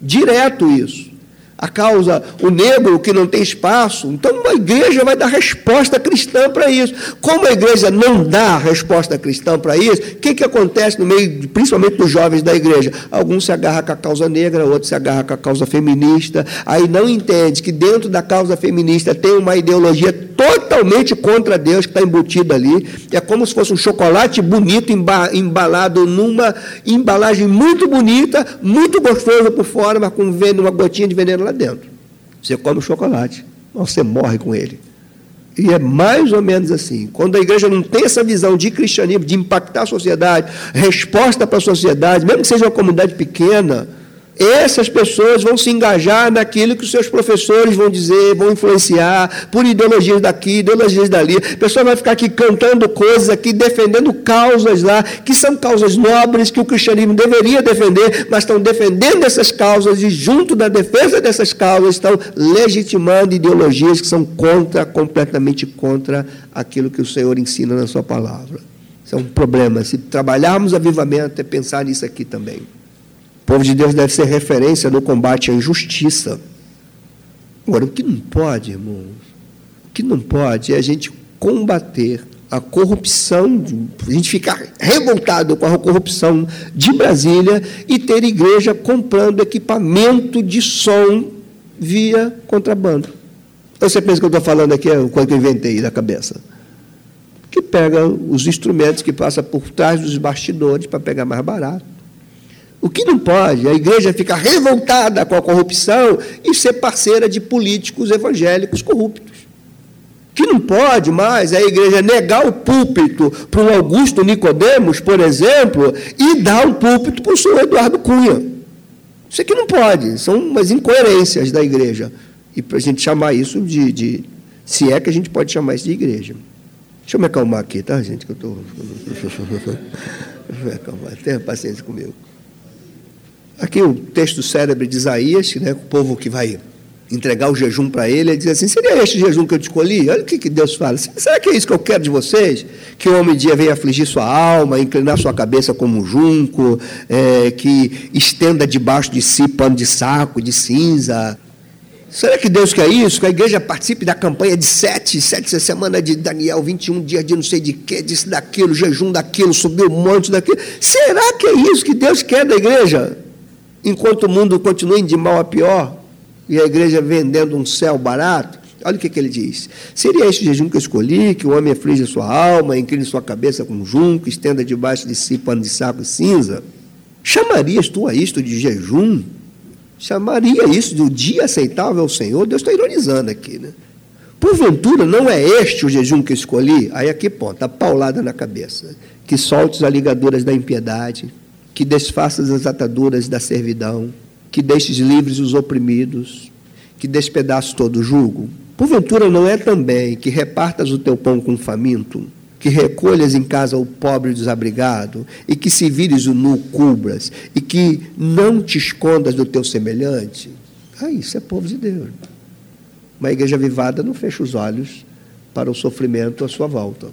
Direto isso a causa, o negro que não tem espaço. Então, uma igreja vai dar resposta cristã para isso. Como a igreja não dá resposta cristã para isso, o que, que acontece no meio, principalmente dos jovens da igreja? Alguns se agarram com a causa negra, outros se agarram com a causa feminista, aí não entende que dentro da causa feminista tem uma ideologia totalmente contra Deus que está embutida ali. É como se fosse um chocolate bonito embalado numa embalagem muito bonita, muito gostoso por fora, mas com uma gotinha de veneno lá dentro. Você come o chocolate, mas você morre com ele. E é mais ou menos assim. Quando a igreja não tem essa visão de cristianismo, de impactar a sociedade, resposta para a sociedade, mesmo que seja uma comunidade pequena, essas pessoas vão se engajar naquilo que os seus professores vão dizer, vão influenciar, por ideologias daqui, ideologias dali. A pessoa vai ficar aqui cantando coisas aqui, defendendo causas lá, que são causas nobres, que o cristianismo deveria defender, mas estão defendendo essas causas e, junto da defesa dessas causas, estão legitimando ideologias que são contra, completamente contra aquilo que o Senhor ensina na sua palavra. Isso é um problema. Se trabalharmos avivamento, é pensar nisso aqui também. O povo de Deus deve ser referência no combate à injustiça. Agora, o que não pode, irmãos, o que não pode é a gente combater a corrupção, a gente ficar revoltado com a corrupção de Brasília e ter igreja comprando equipamento de som via contrabando. Você pensa que eu estou falando aqui é coisa que eu inventei da cabeça. Que pega os instrumentos que passa por trás dos bastidores para pegar mais barato. O que não pode, a igreja ficar revoltada com a corrupção e ser parceira de políticos evangélicos corruptos. O que não pode mais é a igreja negar o púlpito para o Augusto Nicodemos, por exemplo, e dar o púlpito para o senhor Eduardo Cunha. Isso aqui não pode, são umas incoerências da igreja. E para a gente chamar isso de, de. Se é que a gente pode chamar isso de igreja. Deixa eu me acalmar aqui, tá, gente? Que eu estou. Tô... Tenha paciência comigo. Aqui o texto célebre de Isaías, né, o povo que vai entregar o jejum para ele, ele diz assim: seria este jejum que eu te escolhi? Olha o que, que Deus fala. Será que é isso que eu quero de vocês? Que o homem dia venha afligir sua alma, inclinar sua cabeça como um junco, é, que estenda debaixo de si pano de saco, de cinza. Será que Deus quer isso? Que a igreja participe da campanha de sete, sete semana de Daniel, 21 dias de não sei de quê, disse daquilo, jejum daquilo, subiu um monte daquilo. Será que é isso que Deus quer da igreja? Enquanto o mundo continue de mal a pior, E a igreja vendendo um céu barato. Olha o que, que ele diz. Seria este jejum que eu escolhi, que o homem aflige sua alma, incline sua cabeça com junco, estenda debaixo de si pano de saco e cinza? Chamarias tu a isto de jejum? Chamaria isso de um dia aceitável ao Senhor? Deus está ironizando aqui, né? Porventura, não é este o jejum que escolhi? Aí aqui, ponta, a paulada na cabeça. Que soltes as ligaduras da impiedade, que desfaças as ataduras da servidão, que deixes livres os oprimidos, que despedaços todo o jugo. Porventura, não é também que repartas o teu pão com o faminto, que recolhas em casa o pobre desabrigado, e que se vires o nu cubras, e que não te escondas do teu semelhante? Ah, isso é povo de Deus. Uma igreja vivada não fecha os olhos para o sofrimento à sua volta.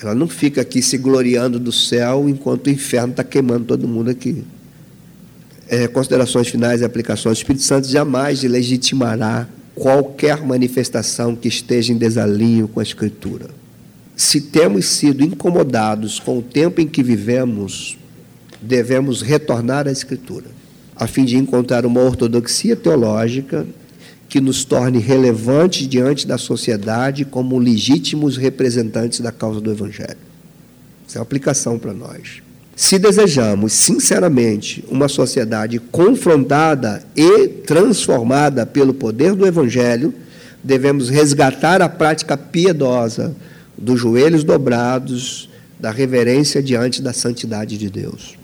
Ela não fica aqui se gloriando do céu enquanto o inferno está queimando todo mundo aqui. É, considerações finais e aplicações. O Espírito Santo jamais legitimará qualquer manifestação que esteja em desalinho com a Escritura. Se temos sido incomodados com o tempo em que vivemos, devemos retornar à Escritura, a fim de encontrar uma ortodoxia teológica que nos torne relevantes diante da sociedade como legítimos representantes da causa do Evangelho. Isso é uma aplicação para nós. Se desejamos, sinceramente, uma sociedade confrontada e transformada pelo poder do Evangelho, devemos resgatar a prática piedosa dos joelhos dobrados, da reverência diante da santidade de Deus.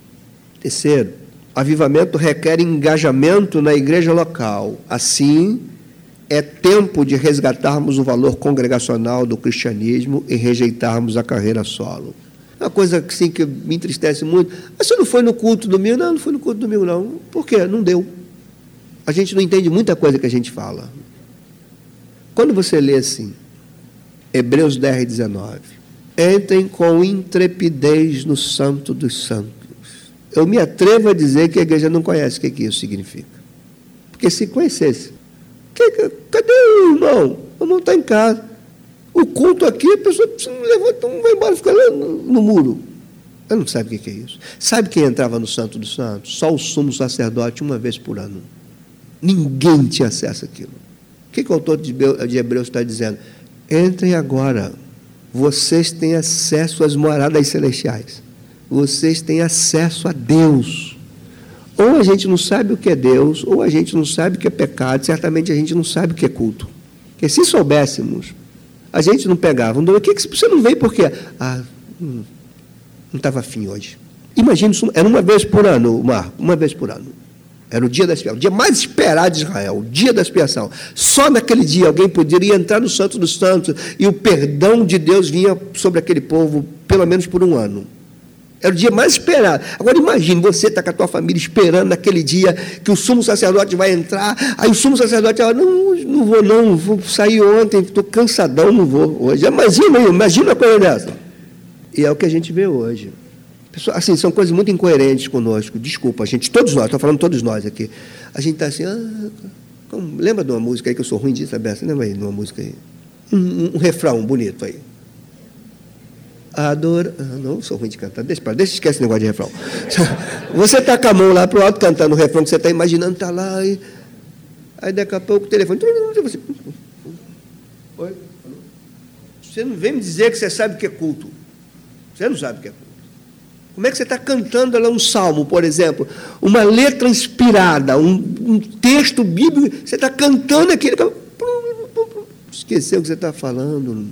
Terceiro, avivamento requer engajamento na igreja local. Assim, é tempo de resgatarmos o valor congregacional do cristianismo e rejeitarmos a carreira solo. Uma coisa assim, que me entristece muito. Mas você não foi no culto domingo? Não, não foi no culto domingo, não. Por quê? Não deu. A gente não entende muita coisa que a gente fala. Quando você lê assim, Hebreus 10, 19. Entrem com intrepidez no santo dos santos. Eu me atrevo a dizer que a igreja não conhece o que, que isso significa. Porque se conhecesse, que, cadê o irmão? O irmão está em casa. O culto aqui, a pessoa não levanta, não vai embora, fica lá no, no muro. Ela não sabe o que é isso. Sabe quem entrava no Santo dos Santos? Só o sumo sacerdote, uma vez por ano. Ninguém tinha acesso àquilo. O que, que o autor de Hebreus está dizendo? Entrem agora. Vocês têm acesso às moradas celestiais. Vocês têm acesso a Deus. Ou a gente não sabe o que é Deus, ou a gente não sabe o que é pecado, certamente a gente não sabe o que é culto. Porque se soubéssemos, a gente não pegava. Não, que você não veio por quê? Ah, hum, não estava afim hoje. Imagina isso, era uma vez por ano, Marco, uma vez por ano. Era o dia da expiação, o dia mais esperado de Israel, o dia da expiação. Só naquele dia alguém poderia entrar no Santo dos Santos e o perdão de Deus vinha sobre aquele povo, pelo menos por um ano. Era o dia mais esperado. Agora imagine, você está com a tua família esperando naquele dia que o sumo sacerdote vai entrar. Aí o sumo sacerdote fala, não, não vou não, vou sair ontem, estou cansadão, não vou hoje. Imagina, imagina a coisa dessa. E é o que a gente vê hoje. Pessoal, assim, são coisas muito incoerentes conosco. Desculpa, a gente, todos nós, estou falando todos nós aqui. A gente está assim, ah, como, lembra de uma música aí que eu sou ruim disso, sabe? Lembra aí de uma música aí? Um, um refrão bonito aí adora. Ah, não sou ruim de cantar, deixa, deixa esquece esse negócio de refrão. Você está com a mão lá para o alto cantando o refrão que você está imaginando, está lá, e, aí daqui a pouco o telefone. Você, Oi? Você não vem me dizer que você sabe o que é culto. Você não sabe o que é culto. Como é que você está cantando lá um salmo, por exemplo, uma letra inspirada, um, um texto bíblico, você está cantando aquilo. Esqueceu o que você está falando.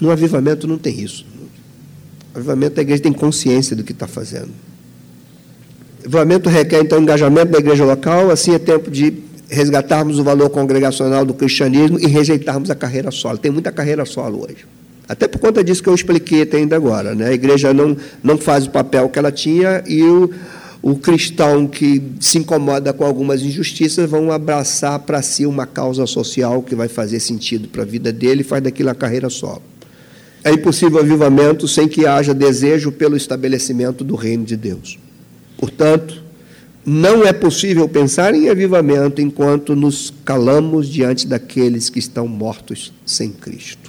No avivamento não tem isso. Avivamento, a igreja tem consciência do que está fazendo. Avivamento requer, então, engajamento da igreja local, assim é tempo de resgatarmos o valor congregacional do cristianismo e rejeitarmos a carreira solo. Tem muita carreira solo hoje. Até por conta disso que eu expliquei até ainda agora. Né? A igreja não, não faz o papel que ela tinha e o, o cristão que se incomoda com algumas injustiças vão abraçar para si uma causa social que vai fazer sentido para a vida dele e faz daquilo a carreira solo. É impossível avivamento sem que haja desejo pelo estabelecimento do reino de Deus. Portanto, não é possível pensar em avivamento enquanto nos calamos diante daqueles que estão mortos sem Cristo.